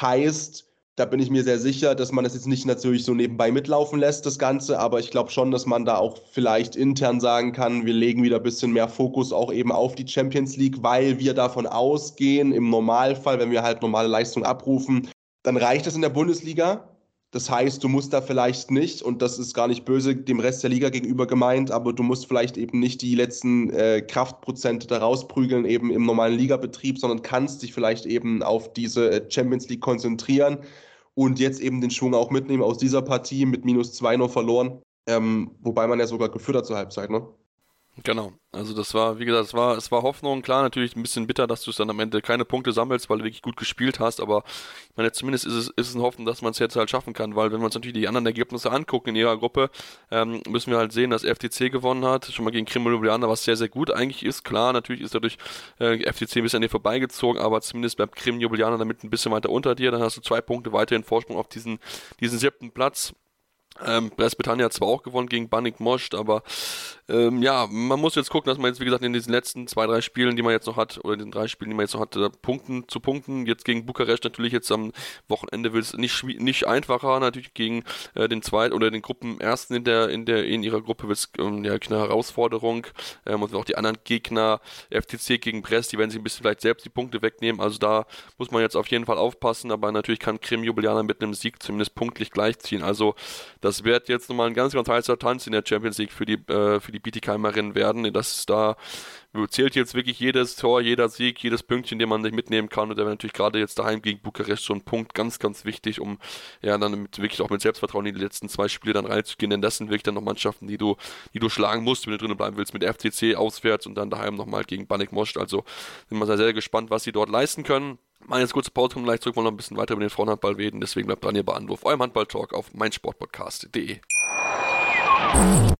Heißt, da bin ich mir sehr sicher, dass man das jetzt nicht natürlich so nebenbei mitlaufen lässt, das Ganze, aber ich glaube schon, dass man da auch vielleicht intern sagen kann, wir legen wieder ein bisschen mehr Fokus auch eben auf die Champions League, weil wir davon ausgehen, im Normalfall, wenn wir halt normale Leistung abrufen, dann reicht es in der Bundesliga. Das heißt, du musst da vielleicht nicht, und das ist gar nicht böse dem Rest der Liga gegenüber gemeint, aber du musst vielleicht eben nicht die letzten äh, Kraftprozente da rausprügeln, eben im normalen Ligabetrieb, sondern kannst dich vielleicht eben auf diese äh, Champions League konzentrieren und jetzt eben den Schwung auch mitnehmen aus dieser Partie mit minus zwei noch verloren. Ähm, wobei man ja sogar geführt hat zur Halbzeit, ne? Genau, also das war, wie gesagt, es war, es war Hoffnung, klar, natürlich ein bisschen bitter, dass du es dann am Ende keine Punkte sammelst, weil du wirklich gut gespielt hast, aber ich meine, zumindest ist es, ist es ein Hoffen, dass man es jetzt halt schaffen kann, weil wenn wir uns natürlich die anderen Ergebnisse angucken in ihrer Gruppe, ähm, müssen wir halt sehen, dass FTC gewonnen hat, schon mal gegen Krim Ljubljana, was sehr, sehr gut eigentlich ist, klar, natürlich ist dadurch äh, FTC ein bisschen an dir vorbeigezogen, aber zumindest bleibt Krim Ljubljana damit ein bisschen weiter unter dir, dann hast du zwei Punkte weiterhin Vorsprung auf diesen, diesen siebten Platz, ähm, Britannia hat zwar auch gewonnen gegen Banik Most, aber ähm, ja, man muss jetzt gucken, dass man jetzt, wie gesagt, in diesen letzten zwei, drei Spielen, die man jetzt noch hat, oder in den drei Spielen, die man jetzt noch hat, punkten zu punkten. Jetzt gegen Bukarest natürlich jetzt am Wochenende wird es nicht, nicht einfacher, natürlich gegen äh, den zweiten oder den Gruppenersten in der, in der, in ihrer Gruppe wird es ähm, ja, eine Herausforderung. Ähm, und auch die anderen Gegner, FTC gegen Brest, die werden sich ein bisschen vielleicht selbst die Punkte wegnehmen. Also da muss man jetzt auf jeden Fall aufpassen, aber natürlich kann Krim Jubilianer mit einem Sieg zumindest punktlich gleichziehen. Also das wird jetzt nochmal ein ganz, ganz heißer Tanz in der Champions League für die, äh, für die die Bietigheimerin werden. Das da zählt jetzt wirklich jedes Tor, jeder Sieg, jedes Pünktchen, den man sich mitnehmen kann. Und der wäre natürlich gerade jetzt daheim gegen Bukarest schon ein Punkt ganz, ganz wichtig, um ja dann mit, wirklich auch mit Selbstvertrauen in die letzten zwei Spiele dann reinzugehen. Denn das sind wirklich dann noch Mannschaften, die du, die du schlagen musst, wenn du drinnen bleiben willst, mit FCC auswärts und dann daheim nochmal gegen Banik Most. Also sind wir sehr, sehr gespannt, was sie dort leisten können. Machen jetzt kurze Pause, kommen gleich zurück, wollen noch ein bisschen weiter über den Frauenhandball reden. Deswegen bleibt dran hier bei Anruf, eurem Handball-Talk auf meinsportpodcast.de.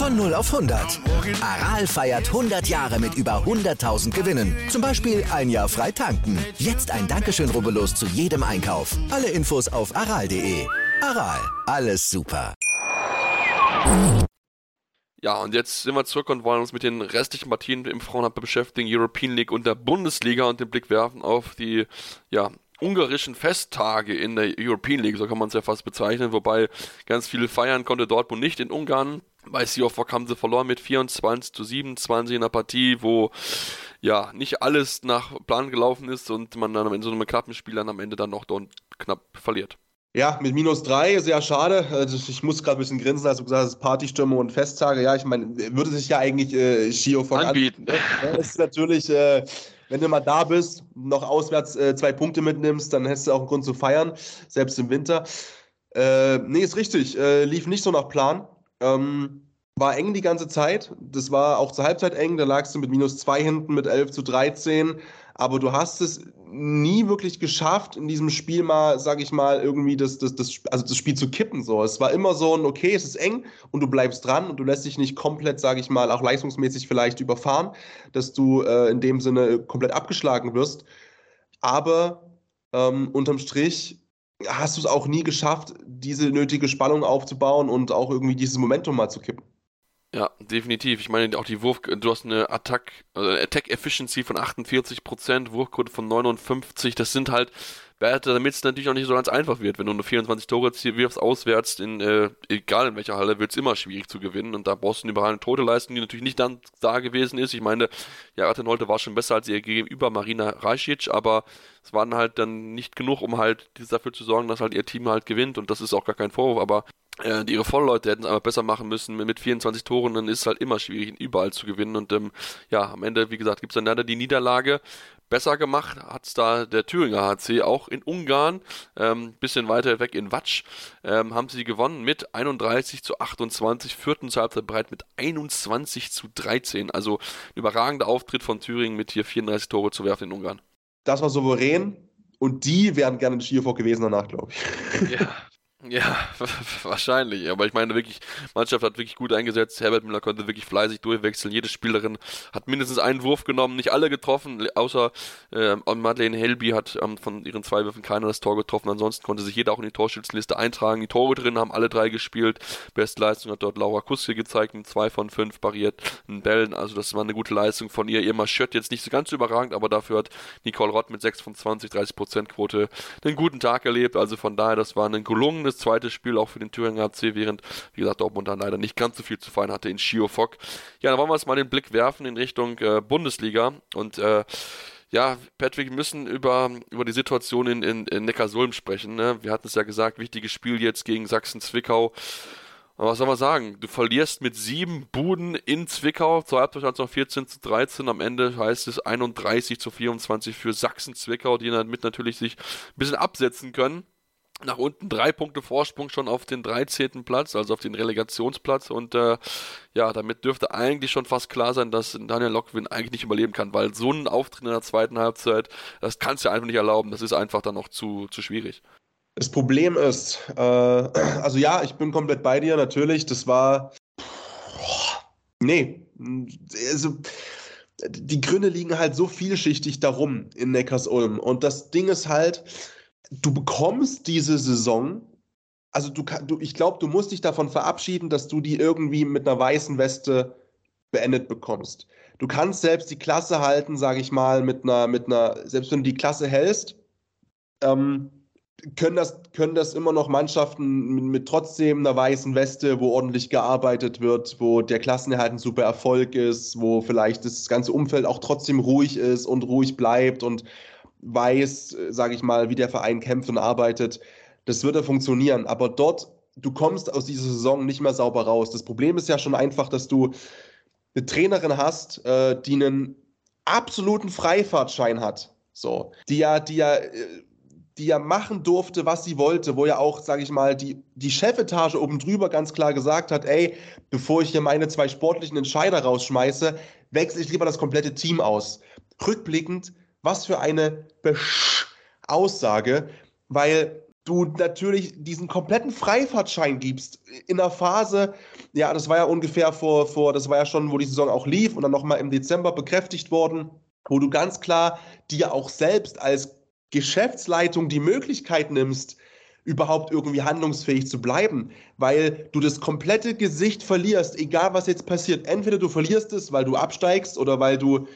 Von 0 auf 100. Aral feiert 100 Jahre mit über 100.000 Gewinnen. Zum Beispiel ein Jahr frei tanken. Jetzt ein Dankeschön, rubbellos zu jedem Einkauf. Alle Infos auf aral.de. Aral, alles super. Ja, und jetzt sind wir zurück und wollen uns mit den restlichen Partien im Frauenhandball beschäftigen, European League und der Bundesliga und den Blick werfen auf die, ja, ungarischen Festtage in der European League, so kann man es ja fast bezeichnen, wobei ganz viele feiern konnte Dortmund nicht in Ungarn. Bei Seahawks haben sie verloren mit 24 zu 27 in einer Partie, wo ja nicht alles nach Plan gelaufen ist und man dann in so einem knappen Spiel dann am Ende dann noch dort knapp verliert. Ja, mit minus drei, sehr schade. Also ich muss gerade ein bisschen grinsen, als du gesagt hast, Partystimmung und Festtage. Ja, ich meine, würde sich ja eigentlich äh, Shio von anbieten. An ja, das ist natürlich, äh, wenn du mal da bist, noch auswärts äh, zwei Punkte mitnimmst, dann hättest du auch einen Grund zu feiern, selbst im Winter. Äh, nee, ist richtig. Äh, lief nicht so nach Plan. Ähm, war eng die ganze Zeit. Das war auch zur Halbzeit eng. Da lagst du mit minus zwei hinten mit 11 zu 13 aber du hast es nie wirklich geschafft, in diesem Spiel mal, sag ich mal, irgendwie das, das, das, also das Spiel zu kippen. So. Es war immer so ein, okay, es ist eng und du bleibst dran und du lässt dich nicht komplett, sag ich mal, auch leistungsmäßig vielleicht überfahren, dass du äh, in dem Sinne komplett abgeschlagen wirst. Aber ähm, unterm Strich hast du es auch nie geschafft, diese nötige Spannung aufzubauen und auch irgendwie dieses Momentum mal zu kippen. Ja, definitiv. Ich meine, auch die Wurf, du hast eine Attack, also Attack Efficiency von 48%, Wurfquote von 59. Das sind halt Werte, damit es natürlich auch nicht so ganz einfach wird. Wenn du nur 24 Tore wirfst auswärts, in, äh, egal in welcher Halle, wird es immer schwierig zu gewinnen. Und da brauchst du eine überragende Toteleistung, die natürlich nicht dann da gewesen ist. Ich meine, ja, Attenholte war schon besser als ihr gegenüber Marina Rajcic, aber es waren halt dann nicht genug, um halt dafür zu sorgen, dass halt ihr Team halt gewinnt. Und das ist auch gar kein Vorwurf, aber äh, ihre Vollleute hätten es aber besser machen müssen. Mit 24 Toren, dann ist es halt immer schwierig, überall zu gewinnen. Und ähm, ja, am Ende, wie gesagt, gibt es dann leider die Niederlage. Besser gemacht hat es da der Thüringer HC, auch in Ungarn, ähm, bisschen weiter weg in Watsch, ähm, haben sie gewonnen mit 31 zu 28, vierten zur Halbzeit bereit mit 21 zu 13. Also ein überragender Auftritt von Thüringen mit hier 34 Tore zu werfen in Ungarn. Das war souverän und die wären gerne in Skiervog gewesen danach, glaube ich. Ja, ja, wahrscheinlich. Aber ich meine wirklich, Mannschaft hat wirklich gut eingesetzt. Herbert Müller konnte wirklich fleißig durchwechseln. Jede Spielerin hat mindestens einen Wurf genommen, nicht alle getroffen, außer äh, Madeleine Helby hat ähm, von ihren zwei Würfen keiner das Tor getroffen. Ansonsten konnte sich jeder auch in die Torschützenliste eintragen. Die Tore drin haben alle drei gespielt. Bestleistung hat dort Laura Kuske gezeigt, mit zwei von fünf barrierten Bällen. Also das war eine gute Leistung von ihr. Ihr Marschött jetzt nicht so ganz überragend, aber dafür hat Nicole Rott mit 6 von 20, 30 Prozent Quote einen guten Tag erlebt. Also von daher, das war ein gelungenes das zweite Spiel auch für den Thüringer AC, während, wie gesagt, Dortmund dann leider nicht ganz so viel zu feiern hatte in Schiofok. Ja, dann wollen wir jetzt mal den Blick werfen in Richtung äh, Bundesliga und äh, ja, Patrick, wir müssen über, über die Situation in, in, in Neckarsulm sprechen. Ne? Wir hatten es ja gesagt, wichtiges Spiel jetzt gegen Sachsen-Zwickau. Aber was soll man sagen? Du verlierst mit sieben Buden in Zwickau. Zur Halbzeit stand es noch 14 zu 13. Am Ende heißt es 31 zu 24 für Sachsen-Zwickau, die damit natürlich sich ein bisschen absetzen können nach unten drei Punkte Vorsprung schon auf den 13. Platz, also auf den Relegationsplatz. Und äh, ja, damit dürfte eigentlich schon fast klar sein, dass Daniel Lockwin eigentlich nicht überleben kann, weil so ein Auftritt in der zweiten Halbzeit, das kannst du einfach nicht erlauben. Das ist einfach dann noch zu, zu schwierig. Das Problem ist, äh, also ja, ich bin komplett bei dir, natürlich. Das war. Nee, also die Gründe liegen halt so vielschichtig darum in Neckars-Ulm. Und das Ding ist halt, du bekommst diese Saison, also du, du ich glaube, du musst dich davon verabschieden, dass du die irgendwie mit einer weißen Weste beendet bekommst. Du kannst selbst die Klasse halten, sage ich mal, mit einer, mit einer, selbst wenn du die Klasse hältst, ähm, können das, können das immer noch Mannschaften mit, mit, trotzdem einer weißen Weste, wo ordentlich gearbeitet wird, wo der Klassenerhalt ein super Erfolg ist, wo vielleicht das ganze Umfeld auch trotzdem ruhig ist und ruhig bleibt und weiß, äh, sage ich mal, wie der Verein kämpft und arbeitet, das würde funktionieren. Aber dort, du kommst aus dieser Saison nicht mehr sauber raus. Das Problem ist ja schon einfach, dass du eine Trainerin hast, äh, die einen absoluten Freifahrtschein hat. So, die ja, die ja, äh, die ja machen durfte, was sie wollte, wo ja auch, sage ich mal, die, die Chefetage oben drüber ganz klar gesagt hat, ey, bevor ich hier meine zwei sportlichen Entscheider rausschmeiße, wechsle ich lieber das komplette Team aus. Rückblickend was für eine Besch Aussage, weil du natürlich diesen kompletten Freifahrtschein gibst in der Phase, ja, das war ja ungefähr vor, vor, das war ja schon, wo die Saison auch lief und dann nochmal im Dezember bekräftigt worden, wo du ganz klar dir auch selbst als Geschäftsleitung die Möglichkeit nimmst, überhaupt irgendwie handlungsfähig zu bleiben, weil du das komplette Gesicht verlierst, egal was jetzt passiert. Entweder du verlierst es, weil du absteigst oder weil du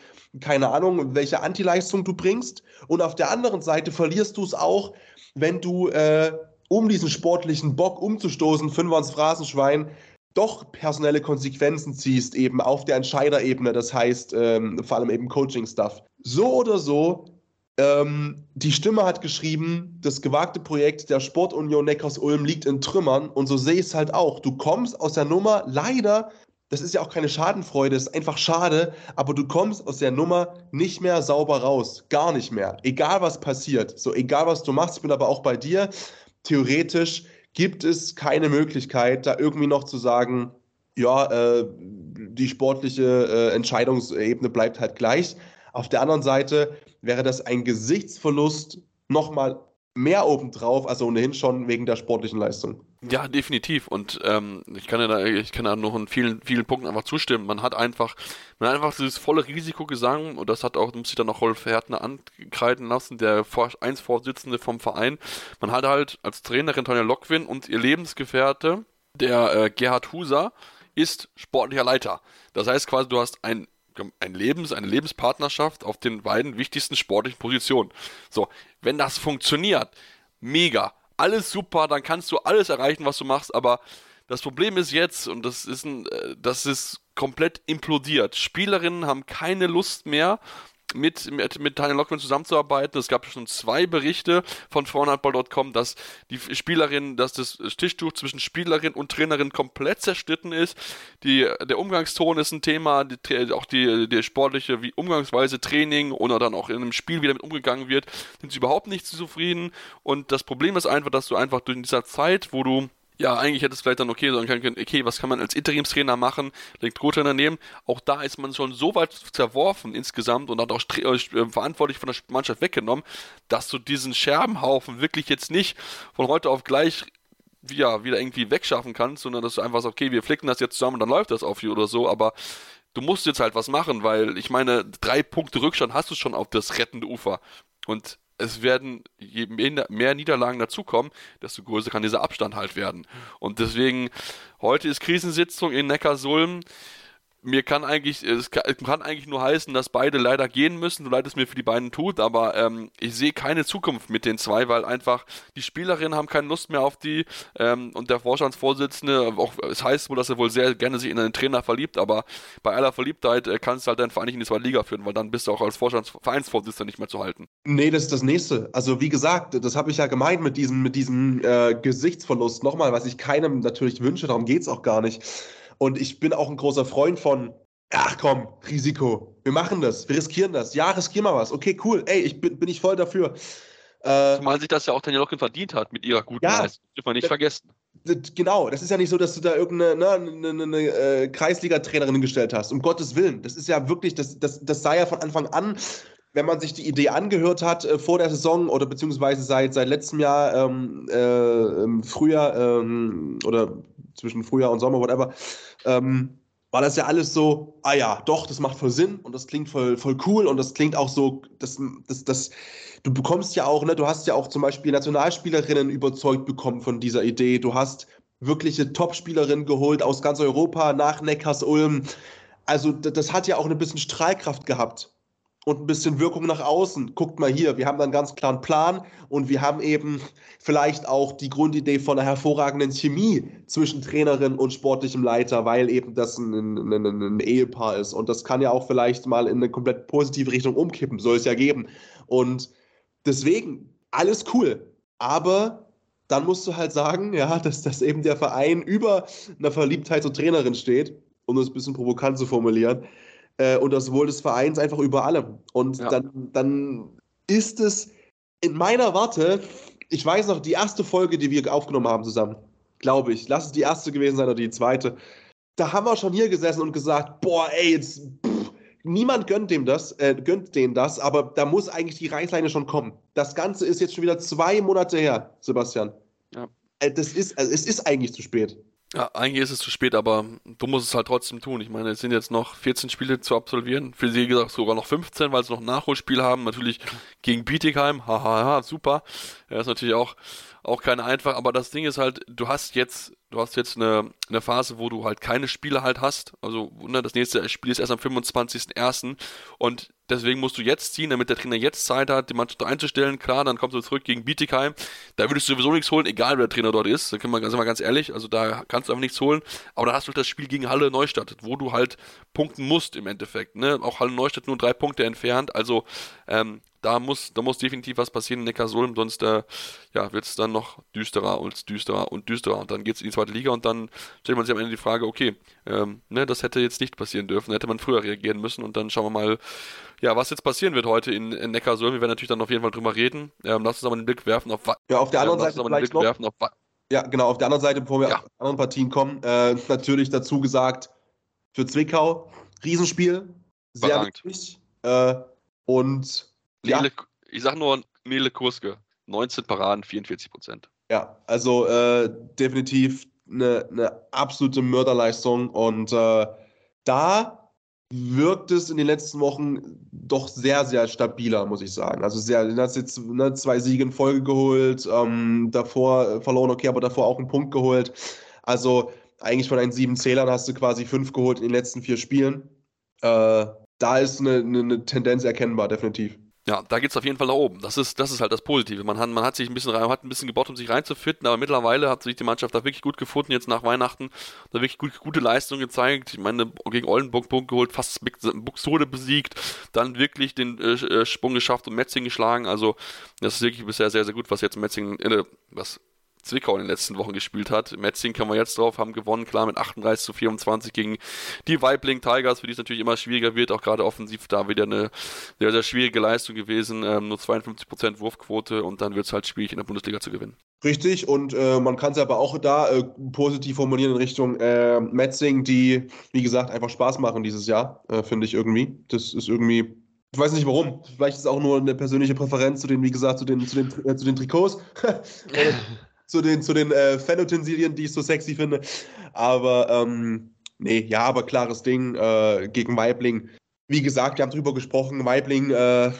keine Ahnung, welche Antileistung du bringst. Und auf der anderen Seite verlierst du es auch, wenn du, äh, um diesen sportlichen Bock umzustoßen, Fünfer ins Phrasenschwein, doch personelle Konsequenzen ziehst, eben auf der Entscheiderebene, das heißt ähm, vor allem eben Coaching-Stuff. So oder so Ähm, die Stimme hat geschrieben, das gewagte Projekt der Sportunion Neckars-Ulm liegt in Trümmern und so sehe ich es halt auch. Du kommst aus der Nummer leider das ist ja auch keine Schadenfreude, ist einfach schade, aber du kommst aus der Nummer nicht mehr sauber raus. Gar nicht mehr. Egal was passiert. So, egal was du machst, ich bin aber auch bei dir. Theoretisch gibt es keine Möglichkeit, da irgendwie noch zu sagen, ja, äh, die sportliche äh, Entscheidungsebene bleibt halt gleich. Auf der anderen Seite wäre das ein Gesichtsverlust nochmal mehr obendrauf, als ohnehin schon wegen der sportlichen Leistung. Ja, definitiv. Und ähm, ich kann ja da, ich kann da noch in vielen, vielen Punkten einfach zustimmen. Man hat einfach, man hat einfach dieses volle Risiko gesagt, und das hat auch, muss ich dann noch Rolf Härtner ankreiden lassen, der eins Vorsitzende vom Verein. Man hat halt als Trainerin Tanja Lockwin und ihr Lebensgefährte, der äh, Gerhard Huser, ist sportlicher Leiter. Das heißt quasi, du hast ein ein Lebens, eine Lebenspartnerschaft auf den beiden wichtigsten sportlichen Positionen. So, wenn das funktioniert, mega alles super, dann kannst du alles erreichen, was du machst, aber das Problem ist jetzt, und das ist, ein, äh, das ist komplett implodiert. Spielerinnen haben keine Lust mehr, mit, mit, mit Tanja Lockman zusammenzuarbeiten. Es gab schon zwei Berichte von Frauenhandball.com, dass die Spielerin, dass das Tischtuch zwischen Spielerin und Trainerin komplett zerstritten ist. Die, der Umgangston ist ein Thema, die, auch die, die sportliche wie Umgangsweise, Training oder dann auch in einem Spiel, wie damit umgegangen wird, sind sie überhaupt nicht zufrieden. Und das Problem ist einfach, dass du einfach durch dieser Zeit, wo du ja, eigentlich hätte es vielleicht dann okay sein können, okay, was kann man als Interimstrainer machen, den Co-Trainer nehmen. Auch da ist man schon so weit zerworfen insgesamt und hat auch äh, verantwortlich von der Mannschaft weggenommen, dass du diesen Scherbenhaufen wirklich jetzt nicht von heute auf gleich ja, wieder irgendwie wegschaffen kannst, sondern dass du einfach sagst, okay, wir flicken das jetzt zusammen und dann läuft das auf hier oder so, aber du musst jetzt halt was machen, weil ich meine, drei Punkte Rückstand hast du schon auf das rettende Ufer. Und es werden je mehr Niederlagen dazukommen, desto größer kann dieser Abstand halt werden. Und deswegen, heute ist Krisensitzung in Neckarsulm mir kann eigentlich, es kann, eigentlich nur heißen, dass beide leider gehen müssen, so leid es mir für die beiden tut, aber ähm, ich sehe keine Zukunft mit den zwei, weil einfach die Spielerinnen haben keine Lust mehr auf die ähm, und der Vorstandsvorsitzende, auch, es heißt wohl, dass er wohl sehr gerne sich in einen Trainer verliebt, aber bei aller Verliebtheit äh, kannst du halt deinen Verein nicht in die zweite Liga führen, weil dann bist du auch als Vorstandsvereinsvorsitzender nicht mehr zu halten. Nee, das ist das Nächste. Also wie gesagt, das habe ich ja gemeint mit diesem, mit diesem äh, Gesichtsverlust. Nochmal, was ich keinem natürlich wünsche, darum geht es auch gar nicht. Und ich bin auch ein großer Freund von, ach komm, Risiko. Wir machen das, wir riskieren das. Ja, riskieren wir was. Okay, cool. Ey, ich bin, bin ich voll dafür. Äh, Zumal sich das ja auch Daniel Locken verdient hat mit ihrer guten ja, Leistung. Dürfen wir nicht vergessen. Genau, das ist ja nicht so, dass du da irgendeine ne, eine, eine, eine äh, Kreisliga-Trainerin gestellt hast. Um Gottes Willen. Das ist ja wirklich, das, das, das sah ja von Anfang an wenn man sich die Idee angehört hat äh, vor der Saison oder beziehungsweise seit, seit letztem Jahr ähm, äh, im Frühjahr ähm, oder zwischen Frühjahr und Sommer, whatever, ähm, war das ja alles so, ah ja, doch, das macht voll Sinn und das klingt voll, voll cool und das klingt auch so, das, das, das, du bekommst ja auch, ne, du hast ja auch zum Beispiel Nationalspielerinnen überzeugt bekommen von dieser Idee, du hast wirkliche Topspielerinnen geholt aus ganz Europa nach Neckars-Ulm. Also das hat ja auch ein bisschen Strahlkraft gehabt und ein bisschen Wirkung nach außen. Guckt mal hier, wir haben einen ganz klaren Plan und wir haben eben vielleicht auch die Grundidee von einer hervorragenden Chemie zwischen Trainerin und sportlichem Leiter, weil eben das ein, ein, ein, ein, Ehepaar ist. Und das kann ja auch vielleicht mal in eine komplett positive Richtung umkippen, soll es ja geben. Und deswegen, alles cool. Aber dann musst du halt sagen, ja, dass, dass eben der Verein über einer Verliebtheit zur Trainerin steht, um das ein bisschen provokant zu formulieren äh, und das Wohl des Vereins einfach über allem. Und ja. dann, dann ist es in meiner Warte, ich weiß noch, die erste Folge, die wir aufgenommen haben zusammen, glaube ich, lass es die erste gewesen sein oder die zweite, da haben wir schon hier gesessen und gesagt, boah, ey, jetzt, pff, niemand gönnt dem das, äh, gönnt denen das, aber da muss eigentlich die Reißleine schon kommen. Das Ganze ist jetzt schon wieder zwei Monate her, Sebastian. Ja. Äh, das ist, also es ist eigentlich zu spät. Ja, eigentlich ist es zu spät, aber du musst es halt trotzdem tun. Ich meine, es sind jetzt noch 14 Spiele zu absolvieren. Für sie gesagt sogar noch 15, weil sie noch ein Nachholspiel haben. Natürlich gegen Bietigheim. Hahaha, super. Ja, ist natürlich auch, auch keine einfach. Aber das Ding ist halt, du hast jetzt du hast jetzt eine, eine Phase, wo du halt keine Spiele halt hast. Also ne, das nächste Spiel ist erst am 25.01. Und deswegen musst du jetzt ziehen, damit der Trainer jetzt Zeit hat, die Mannschaft einzustellen. Klar, dann kommst du zurück gegen Bietigheim. Da würdest du sowieso nichts holen, egal wer der Trainer dort ist. Da können wir, sind wir ganz ehrlich. Also da kannst du einfach nichts holen. Aber dann hast du das Spiel gegen Halle Neustadt, wo du halt punkten musst im Endeffekt. Ne? Auch Halle Neustadt nur drei Punkte entfernt. Also ähm, da muss, da muss definitiv was passieren in Neckarsulm, sonst äh, ja, wird es dann noch düsterer und düsterer und düsterer. Und dann geht es in die zweite Liga und dann stellt man sich am Ende die Frage, okay, ähm, ne, das hätte jetzt nicht passieren dürfen, hätte man früher reagieren müssen und dann schauen wir mal, ja, was jetzt passieren wird heute in, in Neckarsulm. Wir werden natürlich dann auf jeden Fall drüber reden. Ähm, lass uns aber einen Blick werfen auf. Ja, auf der anderen ähm, Seite vielleicht noch. Werfen auf, ja, genau, auf der anderen Seite, bevor wir ja. auf anderen Partien kommen, äh, natürlich dazu gesagt, für Zwickau, Riesenspiel, sehr wichtig. Äh, und Nele, ja. ich sag nur Nele Kurske, 19 Paraden, 44 Prozent. Ja, also äh, definitiv eine, eine, absolute Mörderleistung und äh, da wirkt es in den letzten Wochen doch sehr, sehr stabiler, muss ich sagen. Also sehr, er hat jetzt ne, zwei Siege in Folge geholt, ähm, davor verloren, okay, aber davor auch einen Punkt geholt. Also eigentlich von deinen sieben Zählern hast du quasi fünf geholt in den letzten vier Spielen. Äh, da ist eine, eine Tendenz erkennbar, definitiv. Ja, da geht es auf jeden Fall nach oben. Das ist, das ist halt das Positive. Man hat, man hat sich ein bisschen rein, hat ein bisschen gebaut, um sich reinzufitten, aber mittlerweile hat sich die Mannschaft da wirklich gut gefunden, jetzt nach Weihnachten, da wirklich gut, gute Leistung gezeigt. Ich meine, gegen Oldenburg Punkt geholt, fast Buxtode besiegt, dann wirklich den äh, äh, Sprung geschafft und Metzing geschlagen. Also, das ist wirklich bisher sehr, sehr gut, was jetzt Metzing, äh, was Zwickau in den letzten Wochen gespielt hat. Metzing kann man jetzt drauf, haben gewonnen, klar mit 38 zu 24 gegen die Weibling Tigers, für die es natürlich immer schwieriger wird, auch gerade offensiv da wieder eine sehr, sehr schwierige Leistung gewesen, ähm, nur 52% Wurfquote und dann wird es halt schwierig in der Bundesliga zu gewinnen. Richtig, und äh, man kann es aber auch da äh, positiv formulieren in Richtung äh, Metzing, die, wie gesagt, einfach Spaß machen dieses Jahr, äh, finde ich irgendwie. Das ist irgendwie ich weiß nicht warum. Vielleicht ist es auch nur eine persönliche Präferenz zu den, wie gesagt, zu den, zu den, äh, zu den Trikots. zu den, zu den äh, Fanutensilien, die ich so sexy finde. Aber ähm, nee, ja, aber klares Ding äh, gegen Weibling. Wie gesagt, wir haben drüber gesprochen, Weibling, äh,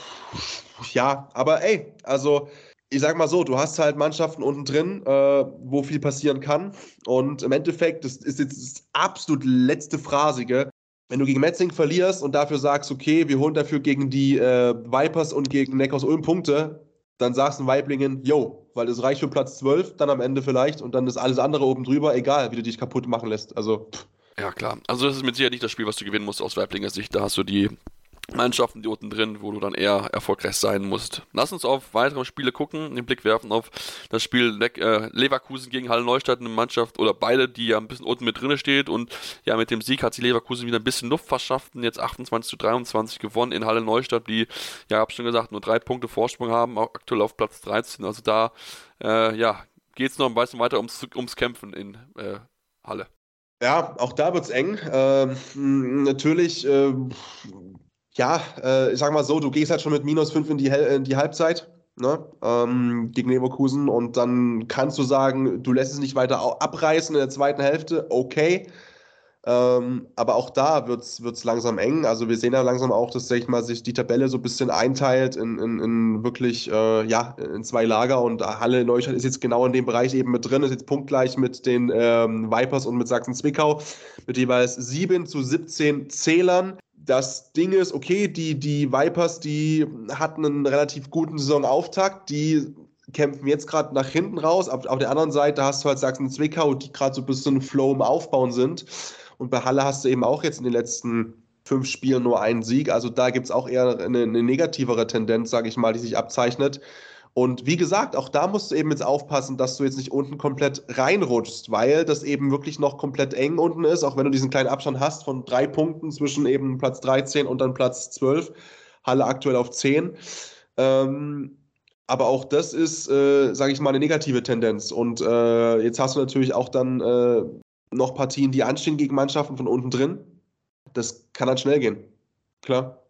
ja, aber ey, also ich sag mal so, du hast halt Mannschaften unten drin, äh, wo viel passieren kann. Und im Endeffekt, das ist jetzt das absolut letzte Phrasige. Wenn du gegen Metzing verlierst und dafür sagst, okay, wir holen dafür gegen die äh, Vipers und gegen Neckars Ulm Punkte, dann sagst du Weiblingen, yo, weil es reicht für Platz 12, dann am Ende vielleicht und dann ist alles andere oben drüber, egal, wie du dich kaputt machen lässt. Also, pff. Ja, klar. Also, das ist mit Sicherheit nicht das Spiel, was du gewinnen musst aus Weiblinger Sicht. Da hast du die Mannschaften, die unten drin, wo du dann eher erfolgreich sein musst. Lass uns auf weitere Spiele gucken, den Blick werfen auf das Spiel Le äh, Leverkusen gegen Halle Neustadt, eine Mannschaft oder beide, die ja ein bisschen unten mit drin steht und ja, mit dem Sieg hat sich Leverkusen wieder ein bisschen Luft verschafft und jetzt 28 zu 23 gewonnen in Halle Neustadt, die, ja, hab schon gesagt, nur drei Punkte Vorsprung haben, aktuell auf Platz 13, also da, äh, ja, geht es noch ein bisschen weiter ums, ums Kämpfen in äh, Halle. Ja, auch da wird es eng. Ähm, natürlich äh, ja, äh, ich sag mal so, du gehst halt schon mit minus 5 in die, in die Halbzeit ne, ähm, gegen Leverkusen und dann kannst du sagen, du lässt es nicht weiter abreißen in der zweiten Hälfte, okay. Ähm, aber auch da wird es langsam eng. Also wir sehen ja langsam auch, dass sag ich mal, sich die Tabelle so ein bisschen einteilt in, in, in wirklich äh, ja, in zwei Lager und Halle Neustadt ist jetzt genau in dem Bereich eben mit drin, ist jetzt punktgleich mit den ähm, Vipers und mit Sachsen-Zwickau mit jeweils 7 zu 17 Zählern das Ding ist, okay, die, die Vipers, die hatten einen relativ guten Saisonauftakt, die kämpfen jetzt gerade nach hinten raus. Auf, auf der anderen Seite hast du halt Sachsen-Zwickau, die gerade so ein bisschen Flow im Aufbauen sind. Und bei Halle hast du eben auch jetzt in den letzten fünf Spielen nur einen Sieg. Also da gibt es auch eher eine, eine negativere Tendenz, sage ich mal, die sich abzeichnet. Und wie gesagt, auch da musst du eben jetzt aufpassen, dass du jetzt nicht unten komplett reinrutschst, weil das eben wirklich noch komplett eng unten ist, auch wenn du diesen kleinen Abstand hast von drei Punkten zwischen eben Platz 13 und dann Platz 12. Halle aktuell auf 10. Ähm, aber auch das ist, äh, sage ich mal, eine negative Tendenz. Und äh, jetzt hast du natürlich auch dann äh, noch Partien, die anstehen gegen Mannschaften von unten drin. Das kann dann schnell gehen. Klar.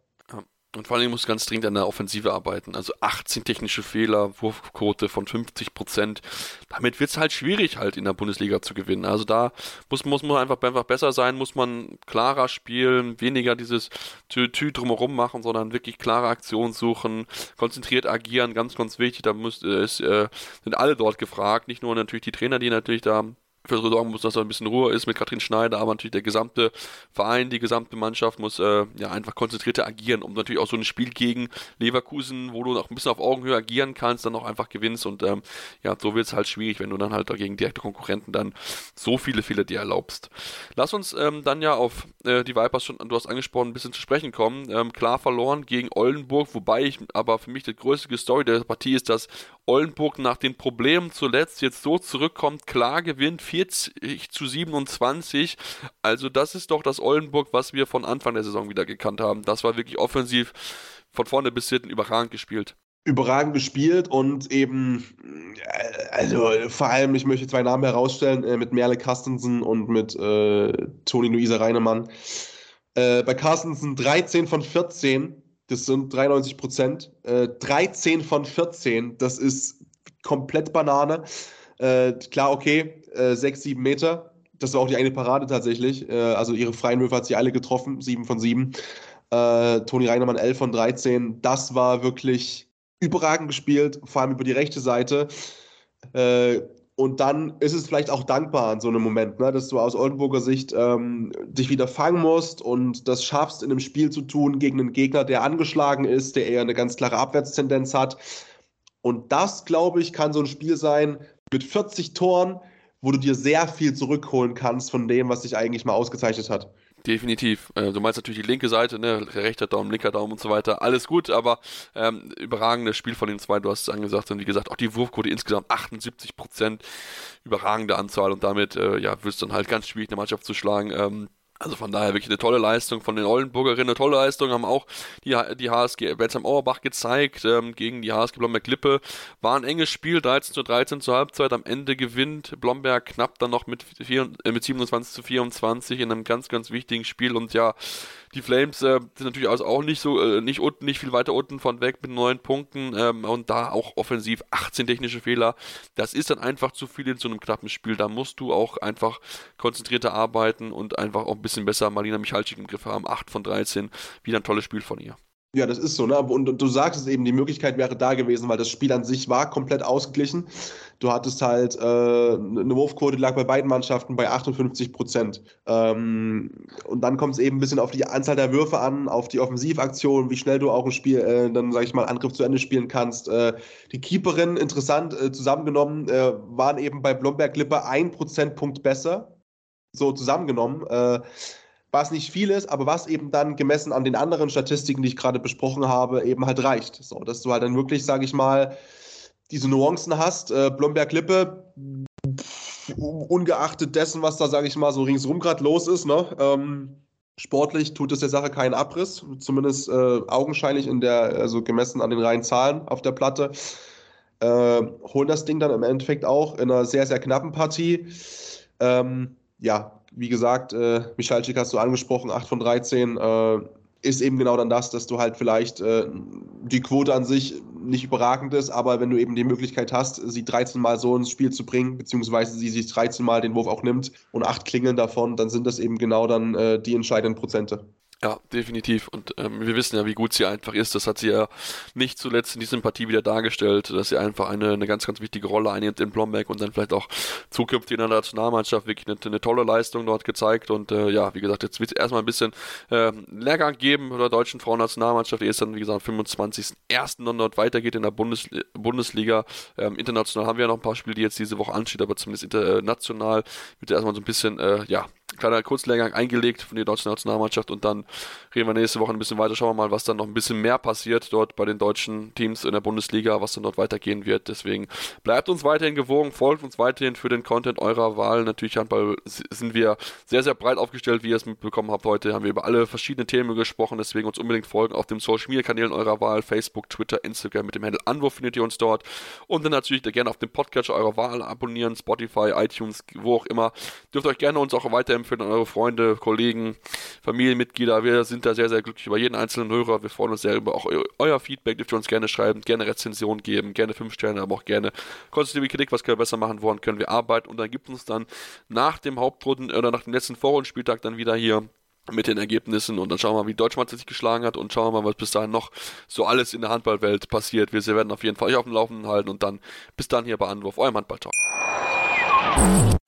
Und vor allem muss ganz dringend an der Offensive arbeiten. Also 18 technische Fehler, Wurfquote von 50 Prozent. Damit wird es halt schwierig, halt in der Bundesliga zu gewinnen. Also da muss, muss man einfach, einfach besser sein, muss man klarer spielen, weniger dieses Tü-Tü drumherum machen, sondern wirklich klare Aktionen suchen, konzentriert agieren, ganz, ganz wichtig. Da muss, äh, ist, äh, sind alle dort gefragt, nicht nur natürlich die Trainer, die natürlich da für sorgen muss, dass da ein bisschen Ruhe ist mit Katrin Schneider, aber natürlich der gesamte Verein, die gesamte Mannschaft muss äh, ja einfach konzentrierter agieren, um natürlich auch so ein Spiel gegen Leverkusen, wo du noch ein bisschen auf Augenhöhe agieren kannst, dann auch einfach gewinnst und ähm, ja, so wird es halt schwierig, wenn du dann halt dagegen direkte Konkurrenten dann so viele Fehler dir erlaubst. Lass uns ähm, dann ja auf äh, die Vipers schon, du hast angesprochen, ein bisschen zu sprechen kommen. Ähm, klar verloren gegen Oldenburg, wobei ich aber für mich die größte Story der Partie ist, dass Oldenburg nach den Problemen zuletzt jetzt so zurückkommt, klar gewinnt, 40 zu 27. Also das ist doch das Oldenburg, was wir von Anfang der Saison wieder gekannt haben. Das war wirklich offensiv von vorne bis hinten überragend gespielt überragend gespielt und eben, äh, also vor allem, ich möchte zwei Namen herausstellen, äh, mit Merle Carstensen und mit äh, Toni Luisa Reinemann. Äh, bei Carstensen 13 von 14, das sind 93 Prozent. Äh, 13 von 14, das ist komplett Banane. Äh, klar, okay, äh, 6, 7 Meter. Das war auch die eine Parade tatsächlich. Äh, also ihre freien Würfe hat sie alle getroffen, 7 von 7. Äh, Toni Reinemann 11 von 13. Das war wirklich überragend gespielt, vor allem über die rechte Seite. Äh, und dann ist es vielleicht auch dankbar an so einem Moment, ne, dass du aus Oldenburger Sicht ähm, dich wieder fangen musst und das schaffst, in einem Spiel zu tun gegen einen Gegner, der angeschlagen ist, der eher eine ganz klare Abwärtstendenz hat. Und das, glaube ich, kann so ein Spiel sein mit 40 Toren, wo du dir sehr viel zurückholen kannst von dem, was dich eigentlich mal ausgezeichnet hat. Definitiv. Äh, du meinst natürlich die linke Seite, ne? rechter Daumen, linker Daumen und so weiter. Alles gut, aber ähm, überragendes Spiel von den zwei, du hast es angesagt. Und wie gesagt, auch die Wurfquote insgesamt 78 Prozent, überragende Anzahl. Und damit äh, ja, wirst du dann halt ganz schwierig, eine Mannschaft zu schlagen. Ähm, also von daher wirklich eine tolle Leistung von den Oldenburgerinnen, eine tolle Leistung haben auch die, die HSG Bensheim Auerbach gezeigt ähm, gegen die HSG Blomberg Lippe. War ein enges Spiel, 13 zu 13 zur Halbzeit. Am Ende gewinnt Blomberg knapp dann noch mit, 4, äh, mit 27 zu 24 in einem ganz, ganz wichtigen Spiel. Und ja, die Flames äh, sind natürlich also auch nicht so, äh, nicht unten, nicht viel weiter unten von weg mit neun Punkten ähm, und da auch offensiv 18 technische Fehler. Das ist dann einfach zu viel in so einem knappen Spiel. Da musst du auch einfach konzentrierter arbeiten und einfach auch ein bisschen besser Marina Michalczyk im Griff haben. 8 von 13. Wieder ein tolles Spiel von ihr. Ja, das ist so, ne? Und, du sagst es eben, die Möglichkeit wäre da gewesen, weil das Spiel an sich war komplett ausgeglichen. Du hattest halt äh, eine Wurfquote, lag bei beiden Mannschaften bei 58 Prozent. Ähm, und dann kommt es eben ein bisschen auf die Anzahl der Würfe an, auf die Offensivaktion, wie schnell du auch ein Spiel, äh, dann sage ich mal, Angriff zu Ende spielen kannst. Äh, die Keeperin, interessant äh, zusammengenommen, äh, waren eben bei Blomberg-Lippe ein Prozentpunkt besser. So zusammengenommen. Was nicht viel ist, aber was eben dann gemessen an den anderen Statistiken, die ich gerade besprochen habe, eben halt reicht. So, dass du halt dann wirklich, sage ich mal, diese Nuancen hast. Äh, Blomberg-Lippe, ungeachtet dessen, was da, sage ich mal, so ringsrum gerade los ist, ne? Ähm, sportlich tut es der Sache keinen Abriss, zumindest äh, augenscheinlich in der, also gemessen an den reinen Zahlen auf der Platte. Äh, holen das Ding dann im Endeffekt auch in einer sehr, sehr knappen Partie. Ähm, ja, wie gesagt, äh, Michalczyk hast du angesprochen, 8 von 13, äh, ist eben genau dann das, dass du halt vielleicht äh, die Quote an sich nicht überragend ist, aber wenn du eben die Möglichkeit hast, sie 13 Mal so ins Spiel zu bringen, beziehungsweise sie sich 13 Mal den Wurf auch nimmt und 8 klingeln davon, dann sind das eben genau dann äh, die entscheidenden Prozente. Ja, definitiv. Und ähm, wir wissen ja, wie gut sie einfach ist. Das hat sie ja nicht zuletzt in dieser Partie wieder dargestellt, dass sie einfach eine, eine ganz, ganz wichtige Rolle einnimmt in Blomberg und dann vielleicht auch zukünftig in der Nationalmannschaft wirklich eine, eine tolle Leistung dort gezeigt. Und äh, ja, wie gesagt, jetzt wird es erstmal ein bisschen äh, Lehrgang geben oder deutschen Frauennationalmannschaft, die ist dann, wie gesagt, am 25.01. dann dort weitergeht in der Bundes Bundesliga. Ähm, international haben wir ja noch ein paar Spiele, die jetzt diese Woche anstehen, aber zumindest international wird erstmal so ein bisschen, äh, ja, kleiner Kurzlehrgang eingelegt von der deutschen Nationalmannschaft und dann reden wir nächste Woche ein bisschen weiter. Schauen wir mal, was dann noch ein bisschen mehr passiert dort bei den deutschen Teams in der Bundesliga, was dann dort weitergehen wird. Deswegen bleibt uns weiterhin gewogen, folgt uns weiterhin für den Content eurer Wahl. Natürlich Handball sind wir sehr, sehr breit aufgestellt, wie ihr es mitbekommen habt. Heute haben wir über alle verschiedenen Themen gesprochen, deswegen uns unbedingt folgen auf den Social Media Kanälen eurer Wahl, Facebook, Twitter, Instagram mit dem Handel Anwurf findet ihr uns dort und dann natürlich gerne auf dem Podcatcher eurer Wahl abonnieren, Spotify, iTunes, wo auch immer. Dürft euch gerne uns auch weiterempfehlen an eure Freunde, Kollegen, Familienmitglieder. Wir sind da sehr, sehr glücklich über jeden einzelnen Hörer. Wir freuen uns sehr über auch euer Feedback. Dürft ihr uns gerne schreiben, gerne Rezensionen geben, gerne 5 Sterne, aber auch gerne konstruktive Kritik, was können wir besser machen, woran können wir arbeiten. Und dann gibt uns dann nach dem Hauptrunden oder nach dem letzten Vorrundenspieltag dann wieder hier mit den Ergebnissen und dann schauen wir mal, wie Deutschland sich geschlagen hat und schauen wir mal, was bis dahin noch so alles in der Handballwelt passiert. Wir werden auf jeden Fall euch auf dem Laufenden halten und dann bis dann hier bei Anwurf, eurem Handballtalk.